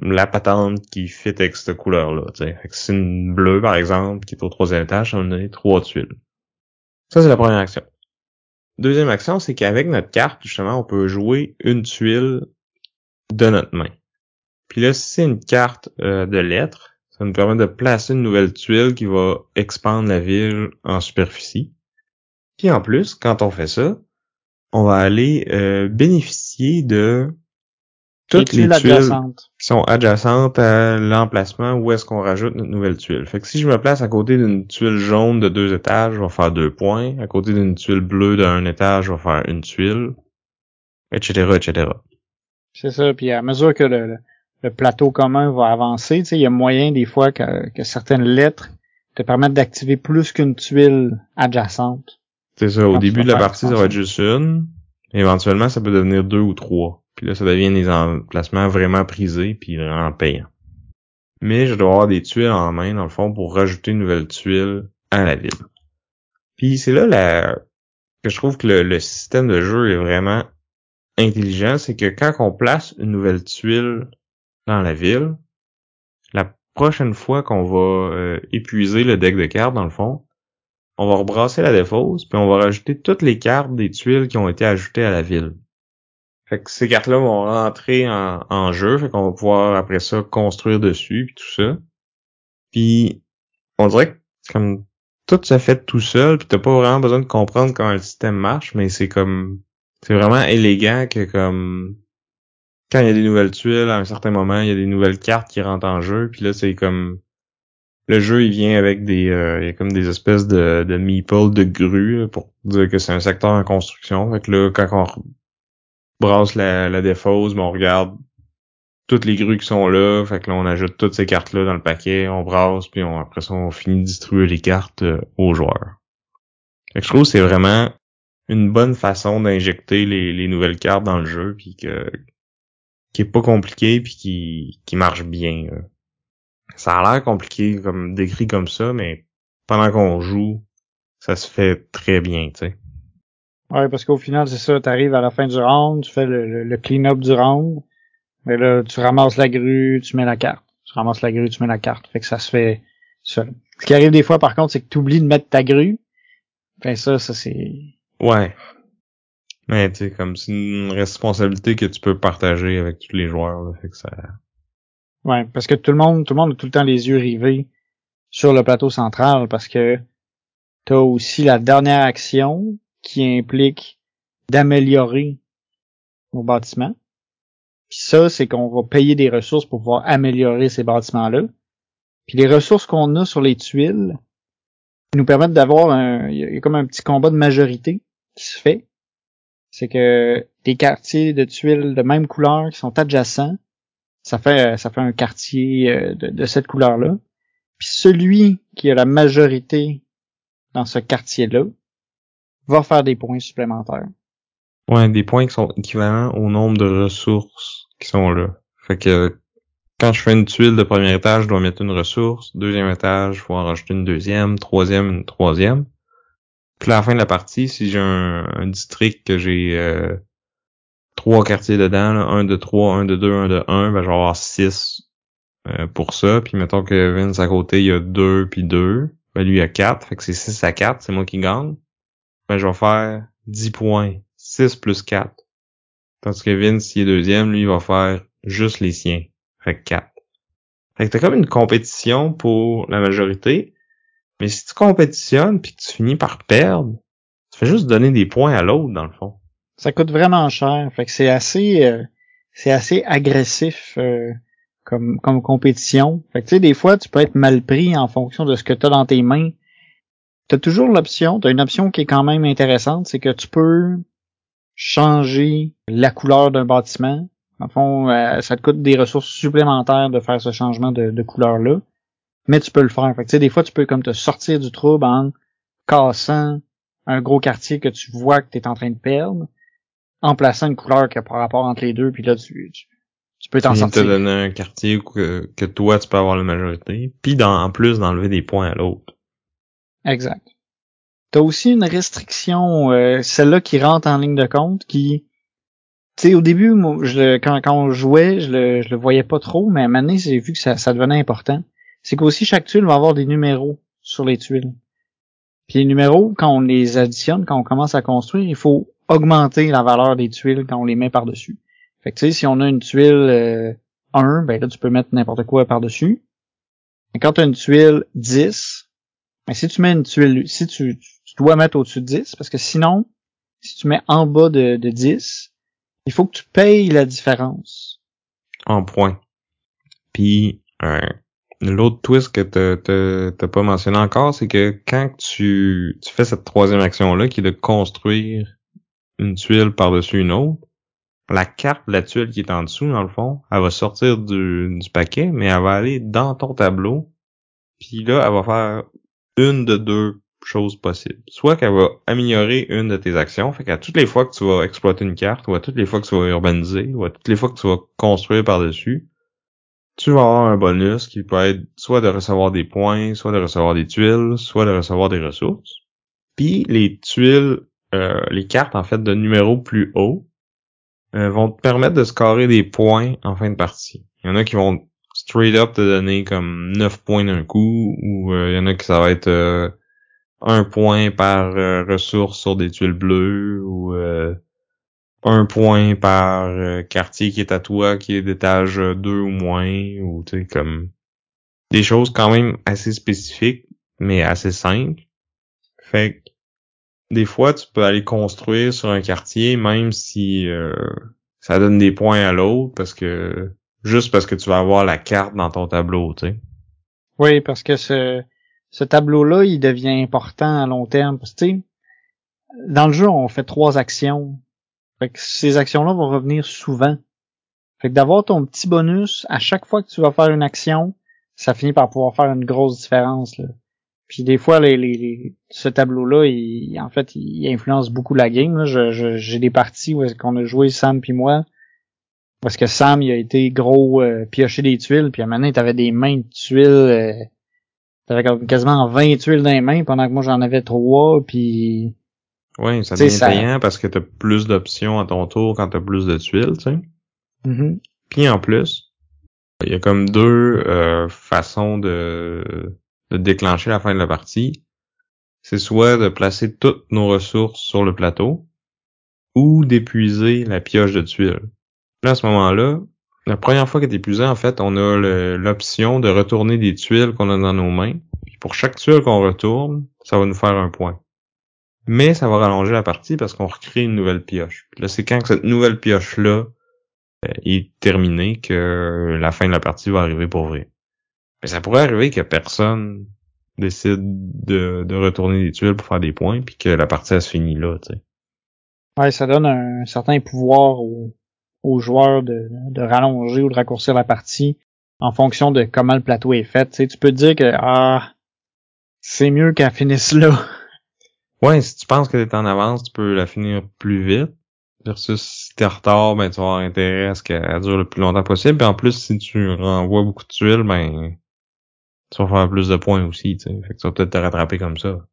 la patente qui fit avec cette couleur-là. C'est une bleue, par exemple, qui est au troisième étage, ça va nous donner trois tuiles. Ça, c'est la première action. Deuxième action, c'est qu'avec notre carte, justement, on peut jouer une tuile de notre main. Puis là, si c'est une carte euh, de lettres, ça nous permet de placer une nouvelle tuile qui va expandre la ville en superficie. Puis en plus, quand on fait ça, on va aller euh, bénéficier de toutes les, tuiles, qui sont adjacentes à l'emplacement où est-ce qu'on rajoute notre nouvelle tuile. Fait que si je me place à côté d'une tuile jaune de deux étages, je vais faire deux points. À côté d'une tuile bleue d'un étage, je vais faire une tuile, etc., etc. C'est ça. Puis à mesure que le, plateau commun va avancer, il y a moyen des fois que, que certaines lettres te permettent d'activer plus qu'une tuile adjacente. C'est ça. Au début de la partie, ça va être juste une. Éventuellement, ça peut devenir deux ou trois. Puis là, ça devient des emplacements vraiment prisés puis vraiment payants. Mais je dois avoir des tuiles en main, dans le fond, pour rajouter une nouvelle tuile à la ville. Puis c'est là la... que je trouve que le, système de jeu est vraiment intelligent, c'est que quand on place une nouvelle tuile dans la ville, la prochaine fois qu'on va euh, épuiser le deck de cartes, dans le fond, on va rebrasser la défausse, puis on va rajouter toutes les cartes des tuiles qui ont été ajoutées à la ville. Fait que ces cartes-là vont rentrer en, jeu, fait qu'on va pouvoir après ça construire dessus puis tout ça. Puis on dirait que comme tout se fait tout seul, puis t'as pas vraiment besoin de comprendre comment le système marche, mais c'est comme c'est vraiment élégant que comme quand il y a des nouvelles tuiles, à un certain moment, il y a des nouvelles cartes qui rentrent en jeu, puis là c'est comme le jeu il vient avec des euh, il y a comme des espèces de de meeples de grues pour dire que c'est un secteur en construction. Fait que là quand on brasse la, la défausse, mais on regarde toutes les grues qui sont là, fait que là on ajoute toutes ces cartes là dans le paquet, on brasse puis on, après ça on finit de distribuer les cartes euh, aux joueurs. Fait que je trouve que c'est vraiment une bonne façon d'injecter les, les, nouvelles cartes dans le jeu puis que qui est pas compliqué puis qui qui marche bien. Ça a l'air compliqué comme décrit comme ça, mais pendant qu'on joue, ça se fait très bien, tu sais. Ouais, parce qu'au final, c'est ça, t'arrives à la fin du round, tu fais le, clean-up du round, mais là, tu ramasses la grue, tu mets la carte. Tu ramasses la grue, tu mets la carte. Fait que ça se fait seul. Ce qui arrive des fois, par contre, c'est que tu oublies de mettre ta grue. Enfin, ça, ça c'est... Ouais. Mais tu sais, comme c'est une responsabilité que tu peux partager avec tous les joueurs, là, fait que ça... Ouais, parce que tout le monde, tout le monde a tout le temps les yeux rivés sur le plateau central, parce que t'as aussi la dernière action qui implique d'améliorer nos bâtiments. Puis ça, c'est qu'on va payer des ressources pour pouvoir améliorer ces bâtiments-là. Puis les ressources qu'on a sur les tuiles nous permettent d'avoir un, il y a comme un petit combat de majorité qui se fait. C'est que des quartiers de tuiles de même couleur qui sont adjacents, ça fait, ça fait un quartier euh, de, de cette couleur-là. Puis celui qui a la majorité dans ce quartier-là va faire des points supplémentaires. Ouais, des points qui sont équivalents au nombre de ressources qui sont là. Fait que quand je fais une tuile de premier étage, je dois mettre une ressource. Deuxième étage, je vais en rajouter une deuxième. Troisième, une troisième. Puis à la fin de la partie, si j'ai un, district que j'ai euh, trois quartiers dedans, un de trois, un de deux, un de un, ben je vais avoir six euh, pour ça. Puis mettons que Vince à côté, il y a deux puis deux. Ben lui il a quatre. Fait que c'est six à quatre, c'est moi qui gagne ben, je vais faire 10 points. 6 plus 4. Tandis que Vince, s'il est deuxième, lui, il va faire juste les siens. Fait que 4. Fait que t'as comme une compétition pour la majorité. Mais si tu compétitionnes puis que tu finis par perdre, tu fais juste donner des points à l'autre, dans le fond. Ça coûte vraiment cher. Fait que c'est assez euh, c'est assez agressif euh, comme, comme compétition. Fait que tu sais, des fois, tu peux être mal pris en fonction de ce que tu as dans tes mains. Tu toujours l'option, tu une option qui est quand même intéressante, c'est que tu peux changer la couleur d'un bâtiment. En fond, euh, ça te coûte des ressources supplémentaires de faire ce changement de, couleur-là. Mais tu peux le faire. Fait que, des fois, tu peux comme te sortir du trouble en cassant un gros quartier que tu vois que tu es en train de perdre, en plaçant une couleur qui a par rapport entre les deux, puis là, tu, tu, peux t'en sortir. te donner un quartier que, que toi, tu peux avoir la majorité, puis en plus d'enlever des points à l'autre. Exact. T'as aussi une restriction, euh, celle-là qui rentre en ligne de compte, qui, tu sais, au début, moi, je, quand, quand on jouait, je le, je le voyais pas trop, mais à un moment donné, j'ai vu que ça, ça devenait important. C'est qu'aussi chaque tuile va avoir des numéros sur les tuiles. Puis les numéros, quand on les additionne, quand on commence à construire, il faut augmenter la valeur des tuiles quand on les met par-dessus. Fait que tu sais, si on a une tuile euh, 1, ben là, tu peux mettre n'importe quoi par-dessus. Et quand tu as une tuile 10, ben si tu mets une tuile, si tu, tu dois mettre au-dessus de 10, parce que sinon, si tu mets en bas de, de 10, il faut que tu payes la différence. En points. Puis, euh, l'autre twist que t'as pas mentionné encore, c'est que quand tu, fais cette troisième action-là, qui est de construire une tuile par-dessus une autre, la carte la tuile qui est en dessous, dans le fond, elle va sortir du, du paquet, mais elle va aller dans ton tableau. Puis là, elle va faire une de deux choses possibles. Soit qu'elle va améliorer une de tes actions, fait qu'à toutes les fois que tu vas exploiter une carte, ou à toutes les fois que tu vas urbaniser, ou à toutes les fois que tu vas construire par-dessus, tu vas avoir un bonus qui peut être soit de recevoir des points, soit de recevoir des tuiles, soit de recevoir des ressources. Puis les tuiles, euh, les cartes en fait de numéros plus hauts euh, vont te permettre de scorer des points en fin de partie. Il y en a qui vont straight up te donner comme 9 points d'un coup, ou euh, il y en a qui ça va être un point par euh, ressource sur des tuiles bleues ou euh, un point par euh, quartier qui est à toi qui est d'étage 2 ou moins ou tu sais comme des choses quand même assez spécifiques mais assez simples. Fait que des fois tu peux aller construire sur un quartier même si ça donne des points à l'autre parce que juste parce que tu vas avoir la carte dans ton tableau, tu sais. Oui, parce que ce tableau-là, il devient important à long terme. Dans le jeu, on fait trois actions. Ces actions-là vont revenir souvent. Fait que d'avoir ton petit bonus à chaque fois que tu vas faire une action, ça finit par pouvoir faire une grosse différence. Puis des fois, les, les, ce tableau-là, en fait, il influence beaucoup la game. j'ai des parties où qu'on a joué Sam puis moi, parce que Sam, il a été gros euh, piocher des tuiles, puis à un moment des mains de tuiles euh, T'avais quasiment 20 tuiles dans les mains pendant que moi j'en avais 3 puis Oui, ça devient payant parce que t'as plus d'options à ton tour quand t'as plus de tuiles, tu sais. Mm-hmm. Puis en plus, il y a comme deux euh, façons de, de déclencher la fin de la partie. C'est soit de placer toutes nos ressources sur le plateau ou d'épuiser la pioche de tuiles. Là, à ce moment-là, la première fois que est épuisé, en fait, on a l'option de retourner des tuiles qu'on a dans nos mains. pour chaque tuile qu'on retourne, ça va nous faire un point. Mais ça va rallonger la partie parce qu'on recrée une nouvelle pioche. là, c'est quand cette nouvelle pioche-là euh, est terminée que la fin de la partie va arriver pour vrai. Mais ça pourrait arriver que personne décide de, retourner des tuiles pour faire des points puis que la partie se finit là, tu sais. Ouais, ça donne un certain pouvoir au, aux joueurs de, de rallonger ou de raccourcir la partie en fonction de comment le plateau est fait. Tu, tu peux te dire que ah c'est mieux qu'elle finisse là. Ouais, si tu penses que t'es en avance, tu peux la finir plus vite. Versus si t'es en retard, ben tu vas avoir intérêt à ce qu'elle dure le plus longtemps possible. Et en plus, si tu renvoies beaucoup de tuiles, ben tu vas faire plus de points aussi, tu sais. Fait que tu vas peut-être te rattraper comme ça.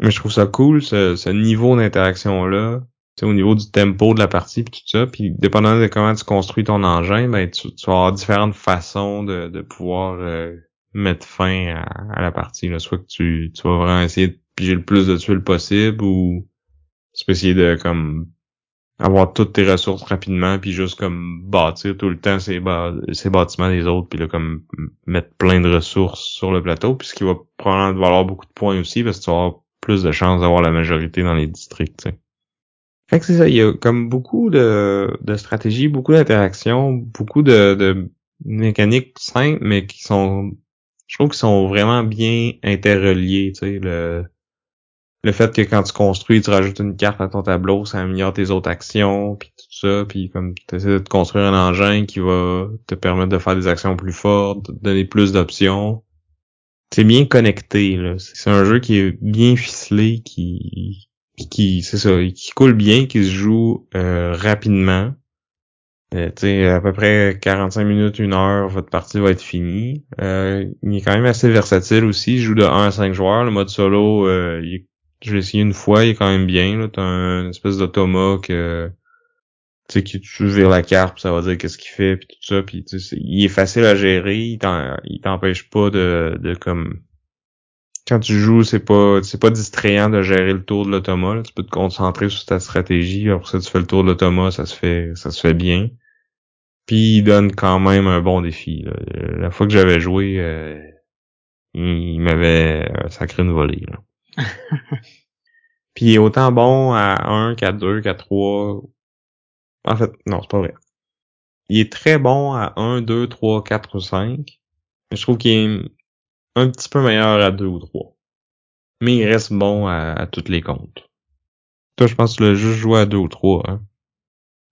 Mais je trouve ça cool, ce, ce niveau d'interaction-là au niveau du tempo de la partie puis tout ça, puis dépendamment de comment tu construis ton engin, ben tu, vas avoir différentes façons de, de pouvoir euh, mettre fin à, la partie. Là. Soit que tu, tu vas vraiment essayer de piger le plus de tuiles possible ou tu peux essayer de comme avoir toutes tes ressources rapidement puis juste comme bâtir tout le temps ces, ces bâtiments des autres puis là comme mettre plein de ressources sur le plateau puis ce qui va probablement valoir beaucoup de points aussi parce que tu vas avoir plus de chances d'avoir la majorité dans les districts t'sais. fait que c'est ça il y a comme beaucoup de, de stratégies beaucoup d'interactions beaucoup de, de mécaniques simples mais qui sont je trouve qu'ils sont vraiment bien interreliés tu sais le le fait que quand tu construis, tu rajoutes une carte à ton tableau, ça améliore tes autres actions, puis tout ça, puis comme tu essaies de construire un engin qui va te permettre de faire des actions plus fortes, de donner plus d'options. C'est bien connecté, là. C'est un jeu qui est bien ficelé, qui, qui, c'est ça, qui coule bien, qui se joue euh, rapidement. Euh, tu sais, à peu près 45 minutes, une heure, votre partie va être finie. Euh, il est quand même assez versatile aussi. Il joue de 1 à 5 joueurs. Le mode solo, euh, est je l'ai essayé une fois, il est quand même bien. Là. T'as une espèce d'automa que tu sais que tu vires la carte, ça va dire qu'est-ce qu'il fait, puis tout ça, puis il est facile à gérer, il t'empêche pas de, comme quand tu joues, c'est pas c'est pas distrayant de gérer le tour de l'automa. Tu peux te concentrer sur ta stratégie. Après ça, tu fais le tour de l'automa, ça se fait ça se fait bien. Puis il donne quand même un bon défi. La fois que j'avais joué, euh, il, m'avait sacré une volée. Là. Puis il est autant bon à 1 qu'à 2, qu'à 3. En fait, non, c'est pas vrai. Il est très bon à 1, 2, 3, 4 ou 5. Mais je trouve qu'il est un petit peu meilleur à 2 ou 3. Mais il reste bon à, à toutes les comptes. Toi, je pense que tu l'as juste joué à 2 ou 3, hein?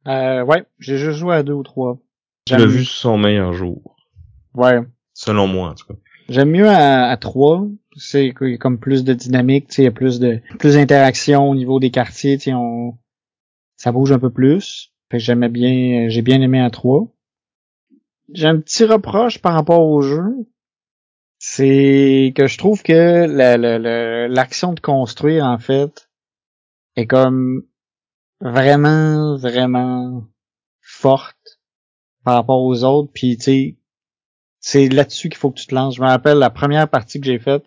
Euh, ouais, j'ai juste joué à 2 ou 3. Tu l'as vu sur son meilleur jour. Ouais. Selon moi, en tout cas. J'aime mieux à, à 3. C'est comme plus de dynamique, il y a plus de plus d'interaction au niveau des quartiers, on ça bouge un peu plus. j'aimais bien j'ai bien aimé à 3. J'ai un petit reproche par rapport au jeu. C'est que je trouve que l'action de construire, en fait, est comme vraiment, vraiment forte par rapport aux autres. Puis, tu sais, c'est là-dessus qu'il faut que tu te lances. Je me rappelle la première partie que j'ai faite,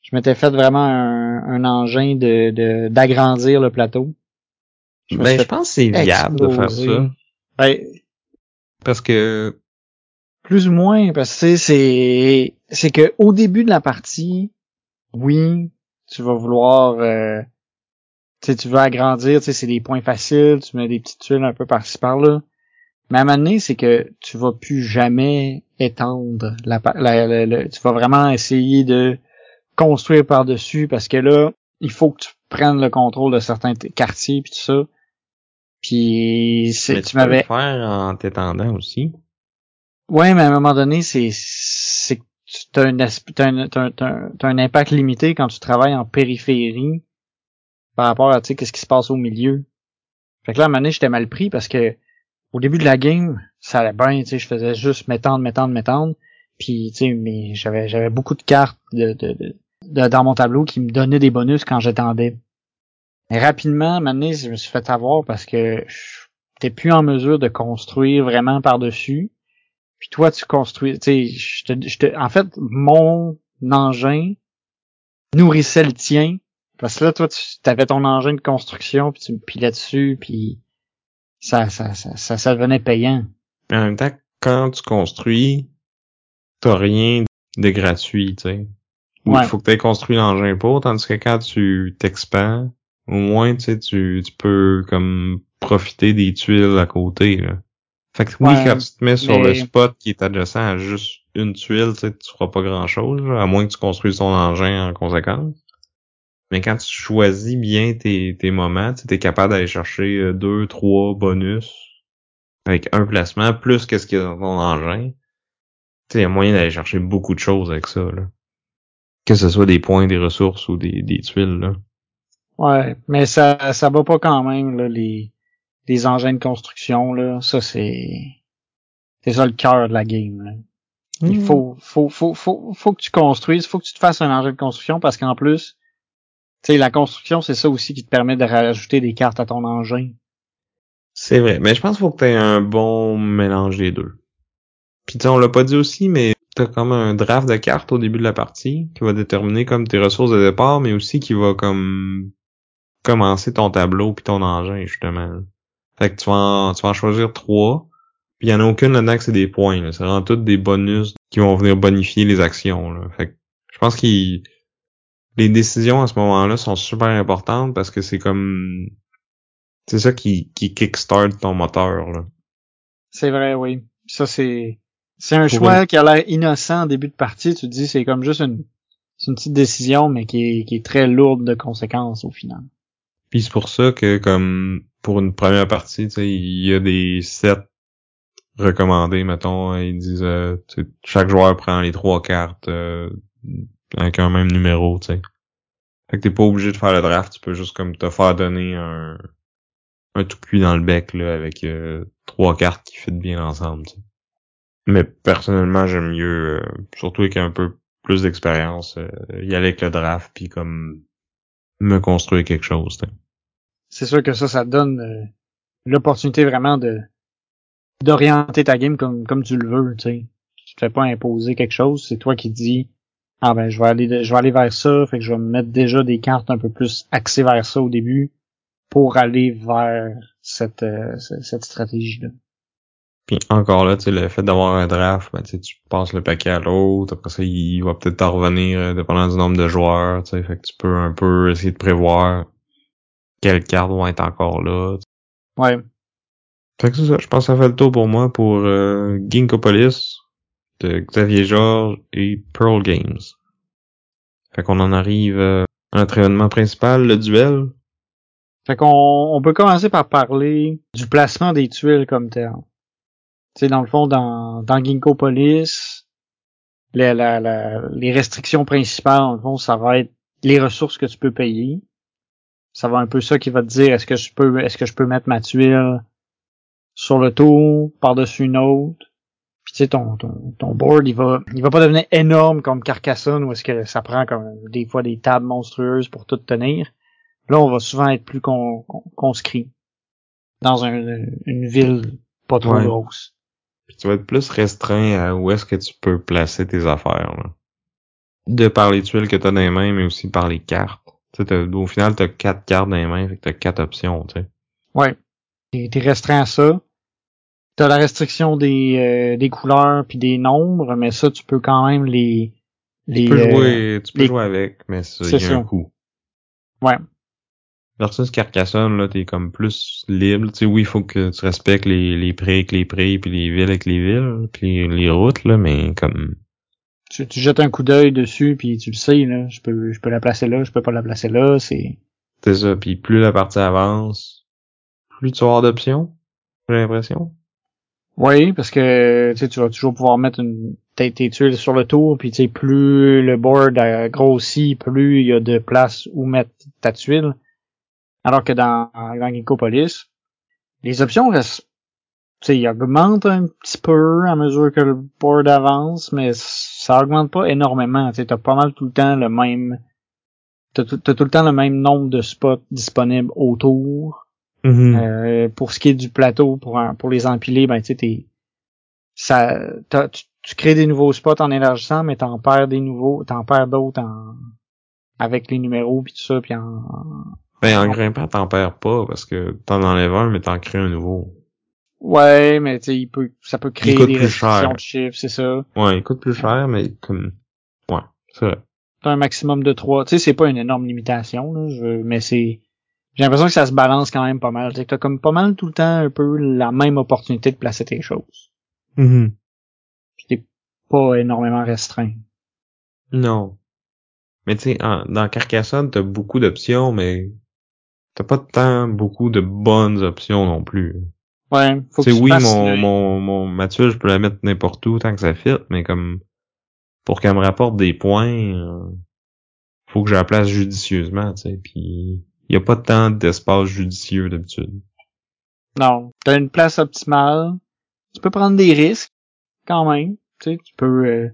je m'étais fait vraiment un, engin de d'agrandir le plateau. Je ben, je pense que c'est viable de faire ça. Ben, parce que plus ou moins, parce que c'est c'est que au début de la partie, oui, tu vas vouloir euh, tu tu veux agrandir, tu sais, c'est des points faciles, tu mets des petites tuiles un peu par-ci par-là. Mais à un moment donné, c'est que tu vas plus jamais étendre la, la, tu vas vraiment essayer de construire par-dessus parce que là, il faut que tu prennes le contrôle de certains quartiers puis tout ça. Puis c'est tu, m'avais faire en t'étendant aussi. Ouais, mais à un moment donné, c'est c'est que tu as un, as un, impact limité quand tu travailles en périphérie par rapport à tu sais qu'est-ce qui se passe au milieu. Fait que là à un moment donné, j'étais mal pris parce que au début de la game, ça allait bien, tu sais, je faisais juste m'étendre, m'étendre, m'étendre. Puis, tu sais, mais j'avais, j'avais beaucoup de cartes de, dans mon tableau qui me donnaient des bonus quand j'étendais. Rapidement, maintenant, je me suis fait avoir parce que t'es plus en mesure de construire vraiment par-dessus. Puis toi, tu construis, tu sais, je je te, en fait, mon engin nourrissait le tien. Parce que là, toi, tu avais ton engin de construction, puis tu me pilais dessus, puis ça, ça, ça, ça, ça devenait payant. En même temps, quand tu construis, t'as rien de gratuit, tu sais. Il faut que tu aies construit l'engin pour, tandis que quand tu t'expands, au moins, tu sais, tu, tu peux comme profiter des tuiles à côté, là. Fait que oui, quand tu te mets sur le spot qui est adjacent à juste une tuile, tu sais, tu feras pas grand chose, à moins que tu construises ton engin en conséquence. Mais quand tu choisis bien tes, tes moments, tu es capable d'aller chercher euh, deux, trois bonus avec un placement, plus qu'est-ce qu'il y a dans ton engin. Tu il y a moyen d'aller chercher beaucoup de choses avec ça, là. Que ce soit des points, des ressources ou des, des tuiles, là. Ouais, mais ça, ça va pas quand même, là, les, les engins de construction, là. Ça, c'est, c'est ça le cœur de la game, là. Il mmh. faut, faut, faut, faut, faut que tu construises, faut que tu te fasses un engin de construction parce qu'en plus, sais, la construction, c'est ça aussi qui te permet de rajouter des cartes à ton engin. C'est vrai, mais je pense qu'il faut que tu aies un bon mélange des deux. Puis on l'a pas dit aussi, mais t'as comme un draft de cartes au début de la partie qui va déterminer comme tes ressources de départ, mais aussi qui va comme commencer ton tableau puis ton engin, justement. Fait que tu vas en, tu vas choisir trois. Puis il y en a aucune là-dedans que c'est des points. C'est vraiment toutes des bonus qui vont venir bonifier les actions. Fait que je pense qu'ils les décisions à ce moment-là sont super importantes parce que c'est comme c'est ça qui, qui kickstart ton moteur. Là. C'est vrai, oui. Ça, c'est, c'est un Pour choix qui a l'air innocent en début de partie. Tu te dis, c'est comme juste une, c'est une petite décision, mais qui est, qui est très lourde de conséquences au final. Puis c'est pour ça que comme pour une première partie, tu sais, il y a des sets recommandés, mettons, ils disent euh, tu sais, chaque joueur prend les trois cartes euh, avec un même numéro, tu sais. Fait que t'es pas obligé de faire le draft, tu peux juste comme te faire donner un un tout cuit dans le bec là avec euh, trois cartes qui fit bien ensemble. Mais personnellement, j'aime mieux, euh, surtout avec un peu plus d'expérience, euh, y aller avec le draft puis comme me construire quelque chose. C'est sûr que ça, ça te donne euh, l'opportunité vraiment de, d'orienter ta game comme, comme tu le veux, tu sais. Tu te fais pas imposer quelque chose, c'est toi qui dis, ah ben, je vais aller, je vais aller vers ça, fait que je vais me mettre déjà des cartes un peu plus axées vers ça au début pour aller vers cette, euh, ce- cette stratégie-là. Puis encore là, tu sais, le fait d'avoir un draft, ben, tu passes le paquet à l'autre, après ça, il va peut-être t'en revenir euh, dépendant du nombre de joueurs, tu sais, fait que tu peux un peu essayer de prévoir quelles cartes vont être encore là. Ouais. Fait que c'est ça, je pense que ça fait le tour pour moi pour euh, Ginkgopolis de Xavier Georges et Pearl Games. Fait qu'on en arrive euh, à notre événement principal, le duel. Fait qu'on on peut commencer par parler du placement des tuiles comme tel. Tu sais, dans le fond, dans, dans Ginkgo Police, les, la- la- les restrictions principales, dans le fond, ça va être les ressources que tu peux payer. Ça va un peu ça qui va te dire est-ce que je peux est-ce que je peux mettre ma tuile sur le tour, par-dessus une autre? Sais, ton, ton, ton board, il va il va pas devenir énorme comme Carcassonne où est-ce que ça prend comme des fois des tables monstrueuses pour tout tenir. Là, on va souvent être plus con, con- conscrit dans un- une ville pas trop Ouais. grosse. Puis tu vas être plus restreint à où est-ce que tu peux placer tes affaires. Là. De par les tuiles que t'as dans les mains, mais aussi par les cartes. Tu sais, t'as- au final, t'as quatre cartes dans les mains, fait que t'as quatre options, tu sais. Ouais. T'es restreint à ça. T'as la restriction des, euh, des couleurs puis des nombres, mais ça, tu peux quand même les... les Tu peux euh, jouer, tu peux les- jouer avec, mais ça, C'est il y a ça. un coup. Ouais. Versus Carcassonne, là, t'es comme plus libre. Tu sais, oui, il faut que tu respectes les, les prés avec les prés, puis les villes avec les villes, puis les, les routes, là, mais comme... Tu, tu jettes un coup d'œil dessus puis tu le sais, là. Je peux, je peux la placer là, je peux pas la placer là. C'est... C'est ça, puis plus la partie avance, plus tu vas avoir d'options, j'ai l'impression. Oui, parce que tu vas toujours pouvoir mettre une, tes, tes tuiles sur le tour, puis tu plus le board euh, grossit, plus il y a de place où mettre ta tuile. Alors que dans, dans les options restent, sais, ils augmentent un petit peu à mesure que le board avance, mais ça augmente pas énormément. Tu t'as pas mal tout le temps le même, t'as tout le temps le même nombre de spots disponibles autour. Mhm. Euh, pour ce qui est du plateau, pour un- pour les empiler, ben tu sais, t'es- ça, tu, tu crées des nouveaux spots en élargissant, mais t'en perds des nouveaux, t'en perds d'autres en avec les numéros puis tout ça, puis en Ben, en grimpant, t'en perds pas, parce que t'en enlèves un, mais t'en crées un nouveau. ouais, mais tu sais, il peut, ça peut créer des restrictions de chiffres, c'est ça. Ouais, il coûte plus cher, mais comme... Ouais, c'est vrai. T'as un maximum de trois. Tu sais, c'est pas une énorme limitation, là, je- mais c'est, j'ai l'impression que ça se balance quand même pas mal. Tu t'as comme pas mal tout le temps un peu la même opportunité de placer tes choses. Mhm. Puis t'es pas énormément restreint. Non. Mais tu sais, en- dans Carcassonne, t'as beaucoup d'options, mais t'as pas tant beaucoup de bonnes options non plus. Ouais, faut que Tu oui, mon, le- mon, mon, ma tuile, je peux la mettre n'importe où tant que ça fit, mais comme, pour qu'elle me rapporte des points, euh, faut que je la place judicieusement, tu sais, puis il y a pas tant d'espace judicieux d'habitude. Non, t'as une place optimale. Tu peux prendre des risques, quand même. Tu sais, tu peux, euh,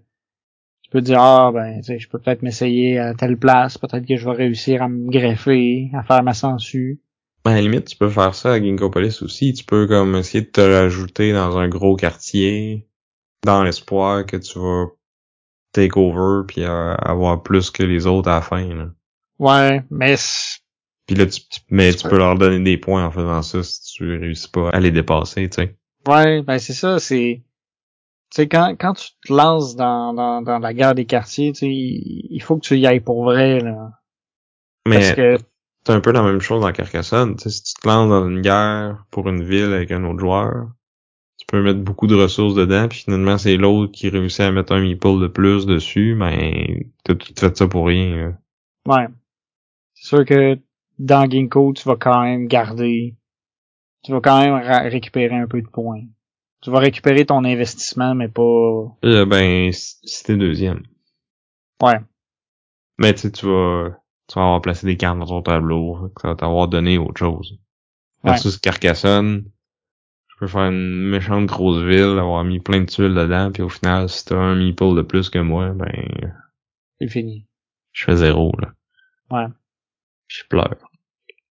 tu peux dire, ah, ben, tu sais, je peux peut-être m'essayer à telle place. Peut-être que je vais réussir à me greffer, à faire ma sangsue. Ben, à la limite, tu peux faire ça à Ginkgopolis aussi. Tu peux comme essayer de te rajouter dans un gros quartier dans l'espoir que tu vas take over puis euh, avoir plus que les autres à la fin. Là. Ouais, mais Puis là, tu, mais tu peux leur donner des points en faisant ça si tu réussis pas à les dépasser, tu sais. Ouais, ben c'est ça, c'est... Tu sais, quand, quand tu te lances dans, dans, dans la guerre des quartiers, tu sais, il faut que tu y ailles pour vrai, là. Mais Parce que, c'est un peu la même chose dans Carcassonne. Tu sais, si tu te lances dans une guerre pour une ville avec un autre joueur, tu peux mettre beaucoup de ressources dedans, puis finalement c'est l'autre qui réussit à mettre un meeple de plus dessus, ben t'as tout fait ça pour rien. là. ouais. C'est sûr que dans Ginkgo, tu vas quand même garder... Tu vas quand même récupérer un peu de points. Tu vas récupérer ton investissement, mais pas... Là, ben, si t'es deuxième. Ouais. Mais tu sais, tu vas, tu vas avoir placé des cartes dans ton tableau, ça va t'avoir donné autre chose. Ouais. Versus Carcassonne, je peux faire une méchante grosse ville, avoir mis plein de tuiles dedans, puis au final, si t'as un meeple de plus que moi, ben, C'est fini. je fais zéro, là. Ouais. Je pleure.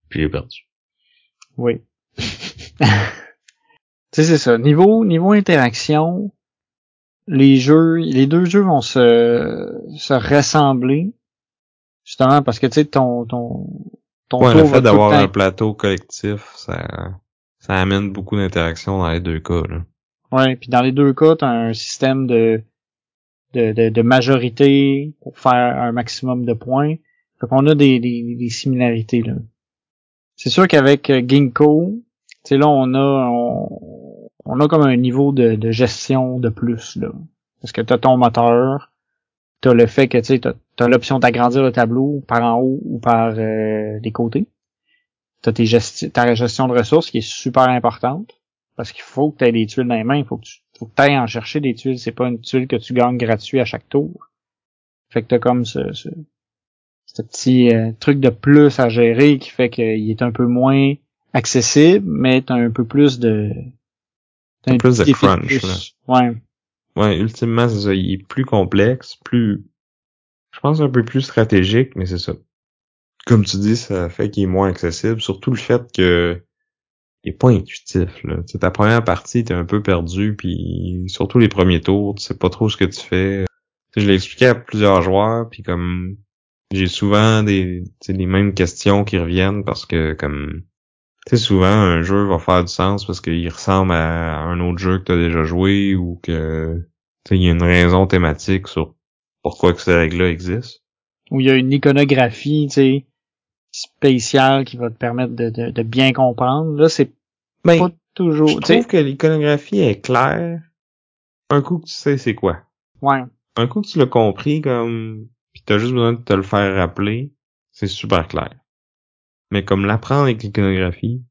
Puis j'ai perdu. Oui. tu sais, c'est ça. Niveau, niveau interaction, les jeux, les deux jeux vont se, se ressembler. Justement parce que tu sais, ton, ton, ton Ouais, tour le fait d'avoir un plateau collectif, ça, ça amène beaucoup d'interaction dans les deux cas, là. Ouais, puis dans les deux cas, tu as un système de, de, de, de majorité pour faire un maximum de points. Fait qu'on a des, des, des similarités, là. C'est sûr qu'avec euh, Ginkgo, tu là, on a, on, on a comme un niveau de, de gestion de plus, là. Parce que t'as ton moteur, t'as le fait que, tu t'as, t'as l'option d'agrandir le tableau par en haut ou par euh, les côtés. T'as tes gesti- ta gestion de ressources qui est super importante. Parce qu'il faut que tu aies des tuiles dans les mains, il faut que tu faut que ailles en chercher des tuiles. C'est pas une tuile que tu gagnes gratuit à chaque tour. Fait que t'as comme ce, ce, ce petit euh, truc de plus à gérer qui fait qu'il est un peu moins accessible, mais t'as un peu plus de... t'as Un plus de crunch, plus. Ouais. Ouais, ultimement, c'est ça. Il est plus complexe, plus, je pense un peu plus stratégique, mais c'est ça. Comme tu dis, ça fait qu'il est moins accessible, surtout le fait que il est pas intuitif, là. Tu sais, ta première partie, t'es un peu perdu, puis surtout les premiers tours, tu sais pas trop ce que tu fais. Tu sais, je l'ai expliqué à plusieurs joueurs, puis comme j'ai souvent des, tu sais, les mêmes questions qui reviennent parce que comme tu sais, souvent un jeu va faire du sens parce qu'il ressemble à un autre jeu que t'as déjà joué ou que tu sais, il y a une raison thématique sur pourquoi que ces règles-là existent. Où il y a une iconographie, tu sais, spéciale qui va te permettre de, de, de bien comprendre. Là, c'est Mais pas toujours... je tu sais, trouve que l'iconographie est claire. Un coup que tu sais c'est quoi. Ouais. Un coup que tu l'as compris comme puis t'as juste besoin de te le faire rappeler, c'est super clair. Mais comme l'apprendre avec l'iconographie,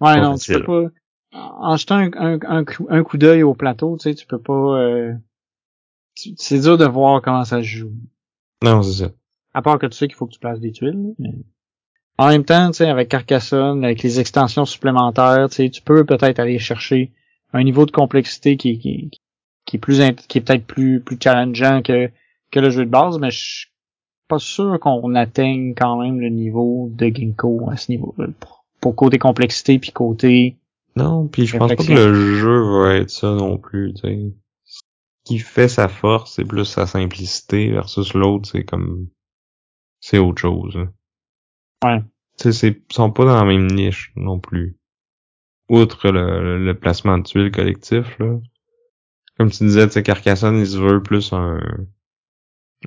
Ouais, non, tu peux pas. En jetant un, un, un coup, un coup d'œil au plateau, tu sais, tu peux pas. euh, C'est dur de voir comment ça se joue. non, c'est ça. À part que tu sais qu'il faut que tu places des tuiles. mais- En même temps, tu sais, avec Carcassonne, avec les extensions supplémentaires, tu sais, tu peux peut-être aller chercher un niveau de complexité qui, qui, qui est plus qui est peut-être plus plus challengeant que que le jeu de base, mais je suis pas sûr qu'on atteigne quand même le niveau de Ginkgo à ce niveau-là. Pour, pour côté complexité puis côté Non, puis je pense pas que le jeu va être ça non plus, tu sais. Ce qui fait sa force, c'est plus sa simplicité versus l'autre, c'est comme c'est autre chose. Ouais. Tu sais, c'est ils sont pas dans la même niche non plus. Outre le placement de tuiles collectif, là. Comme tu disais, tu sais, Carcassonne, il se veut plus un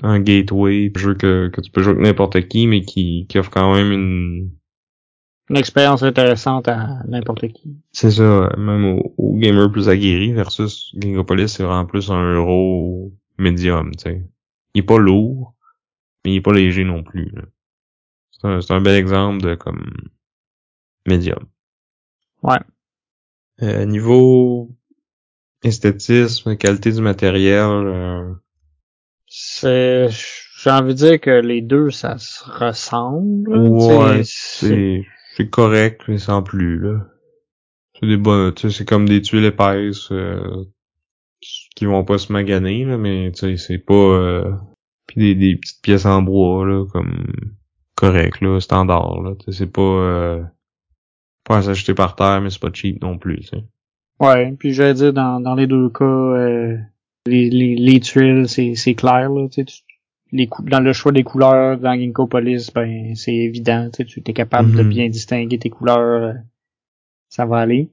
un gateway, un jeu que, que tu peux jouer avec n'importe qui, mais qui, qui offre quand même une une expérience intéressante à n'importe qui. C'est ça, même aux au gamers plus aguerris versus Gingopolis, c'est vraiment plus un euro médium, tu sais. Il est pas lourd, mais il est pas léger non plus. C'est un, c'est un bel exemple de comme médium. Ouais. Euh, niveau esthétisme, qualité du matériel, euh, C'est, j'ai envie de dire que les deux, ça se ressemble. Ouais, c'est c'est correct, mais sans plus là. C'est des bonnes, tu sais, c'est comme des tuiles épaisses euh, qui vont pas se maganer là, mais tu sais, c'est pas euh, puis des, des petites pièces en bois là, comme correct là, standard là. Tu sais, c'est pas euh, pas à s'acheter par terre, mais c'est pas cheap non plus. Tu sais. Ouais, puis j'allais dire dans, dans les deux cas, euh, les, les, les tuiles, c'est, c'est clair, là, tu sais, tu- les dans le choix des couleurs dans Ginkgo Police, ben c'est évident, tu es capable de Mhm. bien distinguer tes couleurs, euh, ça va aller.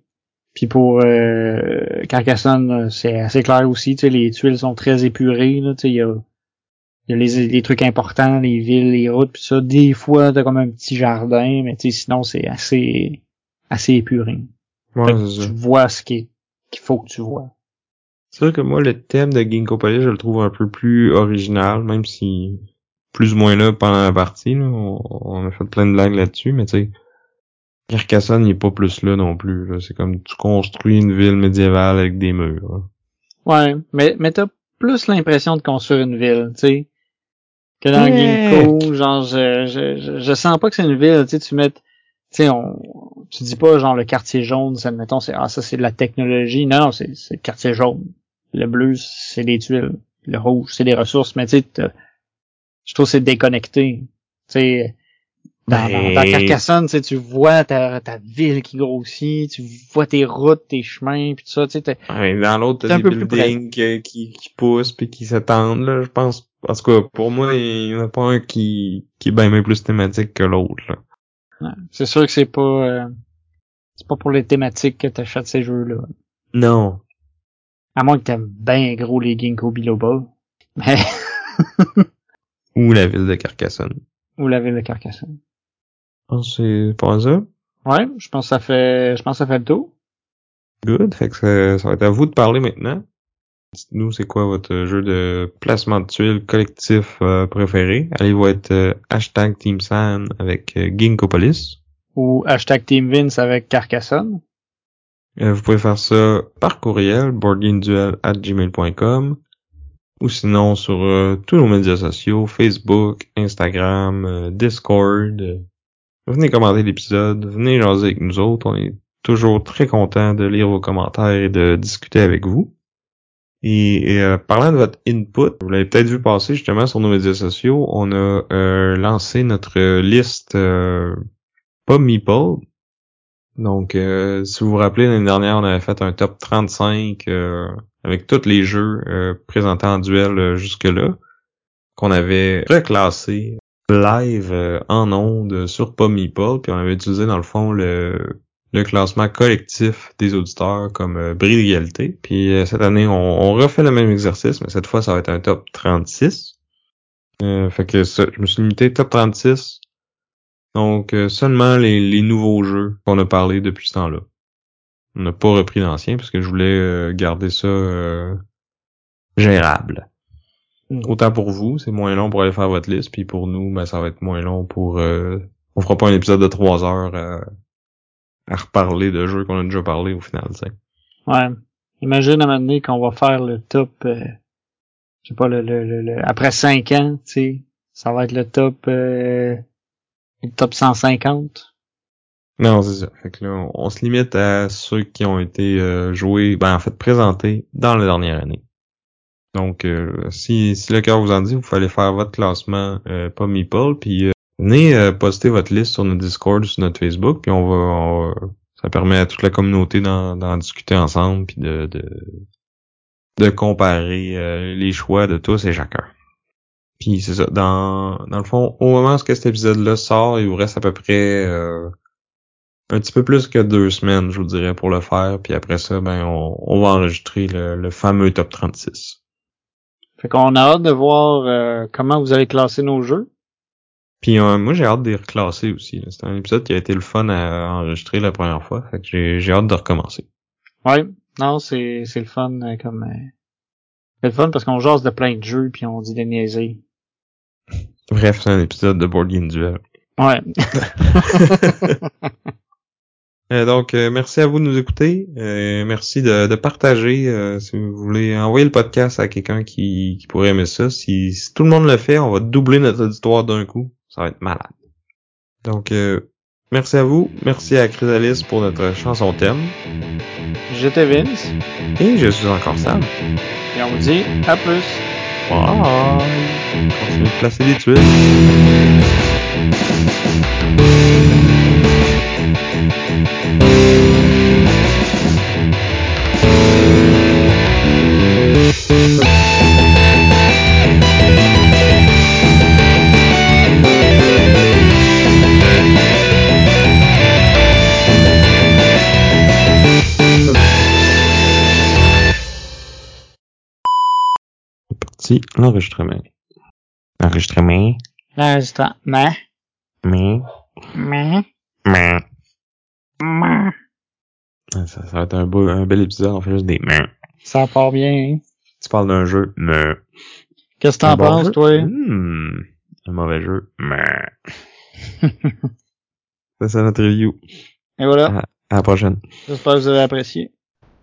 Puis pour euh, Carcassonne, euh, c'est assez clair aussi, tu sais, les tuiles sont très épurées, là, tu sais, il y a, y a les, les trucs importants, les villes, les routes, puis ça, des fois t'as comme un petit jardin, mais tu sais, sinon c'est assez assez épuré. Ouais, tu vois ce qui est- qu'il faut que tu vois. C'est vrai que moi, le thème de Ginkgo Police, je le trouve un peu plus original, même si plus ou moins là pendant la partie, là, on, on a fait plein de blagues là-dessus, mais tu sais, Carcassonne, il est pas plus là non plus. là. C'est comme tu construis une ville médiévale avec des murs. Ouais, mais, mais t'as plus l'impression de construire une ville, tu sais, que dans. Ginkgo, genre, je, je, je, je sens pas que c'est une ville, tu sais, tu mets, tu sais, on, tu dis pas, genre, le quartier jaune, ça, mettons, c'est, ah, ça, c'est de la technologie. Non, non, c'est, c'est le quartier jaune. Le bleu, c'est des tuiles. Le rouge, c'est des ressources, mais tu sais, je trouve que c'est déconnecté. Tu sais, dans, dans, dans Ben- Carcassonne, tu sais, tu vois ta, ta ville qui grossit, tu vois tes routes, tes chemins, puis tout ça, tu sais, Ouais, dans l'autre, t'as des buildings qui, qui, qui poussent puis qui s'étendent, là, je pense. En tout cas, pour moi, il y en a pas un qui, qui est bien plus thématique que l'autre. C'est sûr que c'est pas euh, c'est pas pour les thématiques que t'achètes ces jeux-là. Non. À moins que t'aimes bien gros les Ginkgo Biloba. Mais Ou la ville de Carcassonne. ou la ville de Carcassonne. Que c'est pas ça. Ouais, je pense que ça fait je pense que ça fait le tour. Good. Fait que ça, ça va être à vous de parler maintenant. Dites-nous c'est quoi votre jeu de placement de tuiles collectif euh, préféré? Allez-vous être euh, hashtag Team San avec euh, Ginkgopolis. Ou hashtag Team Vince avec Carcassonne. Vous pouvez faire ça par courriel, boardgameduel@gmail.com ou sinon sur euh, tous nos médias sociaux, Facebook, Instagram, euh, Discord. Venez commenter l'épisode, venez jaser avec nous autres. On est toujours très content de lire vos commentaires et de discuter avec vous. Et, euh, parlant de votre input, vous l'avez peut-être vu passer justement sur nos médias sociaux, on a euh, lancé notre liste pas Meeple. Donc, euh, si vous vous rappelez, l'année dernière, on avait fait un top 35 euh, avec tous les jeux euh, présentés en duel euh, jusque-là, qu'on avait reclassé live euh, en ondes sur Meeple, puis on avait utilisé dans le fond le, le classement collectif des auditeurs comme euh, bris d'égalité. Puis cette année, on, on refait le même exercice, mais cette fois, ça va être un top 36. Euh, fait que ça, je me suis limité top 36. Donc euh, seulement les, les nouveaux jeux qu'on a parlé depuis ce temps-là. On n'a pas repris d'anciens parce que je voulais euh, garder ça euh, gérable. Mm. Autant pour vous, c'est moins long pour aller faire votre liste, puis pour nous, ben ça va être moins long pour euh, on fera pas un épisode de trois heures à, à reparler de jeux qu'on a déjà parlé au final, tu sais. Ouais. Imagine à un moment donné qu'on va faire le top euh, je sais pas le, le, le, le- après 5 ans, tu sais, ça va être le top euh, le top 150. Non, c'est ça. Fait que là, on, se limite à ceux qui ont été euh, joués, ben en fait présentés dans la dernière année. Donc, euh, si, si le cœur vous en dit, vous fallait faire votre classement, euh, pas Meeple, puis euh, venez euh, poster votre liste sur notre Discord, sur notre Facebook, puis on va, on va- ça permet à toute la communauté d'en, d'en discuter ensemble, puis de, de, de comparer euh, les choix de tous et chacun. Puis c'est ça, dans, dans le fond, au moment où cet épisode-là sort, il vous reste à peu près euh, un petit peu plus que deux semaines, je vous dirais, pour le faire. Puis après ça, ben on, on va enregistrer le, le fameux top 36. Fait qu'on a hâte de voir euh, comment vous allez classer nos jeux. Puis euh, moi j'ai hâte de les reclasser aussi. C'est un épisode qui a été le fun à enregistrer la première fois. Fait que j'ai, j'ai hâte de recommencer. Ouais. Non, c'est c'est le fun euh, comme euh, c'est le fun parce qu'on jase de plein de jeux puis on dit des niaiseries. Bref, c'est un épisode de Board Game Duel. Ouais. Euh, donc, euh, merci à vous de nous écouter. Euh, merci de, de partager. si vous voulez envoyer le podcast à quelqu'un qui, qui pourrait aimer ça. Si, si tout le monde le fait, on va doubler notre auditoire d'un coup. Ça va être malade. Donc, merci à vous. Merci à Chrysalis pour notre chanson thème. J'étais Vince Et je suis encore Sam. et on vous dit à plus. Bye! Continuez de placer des tuiles. L'enregistrement. L'enregistrement. L'enregistrement. Mais. Mais. Mais. Mais. Mais. Ça, ça va être un, beau, un bel épisode, on fait juste des mais. Ça part bien, hein? Tu parles d'un jeu, mais. Qu'est-ce que t'en bon penses, jeu? toi? Hmm, un mauvais jeu, mais. ça, c'est notre review. Et voilà. À la prochaine. J'espère que vous avez apprécié.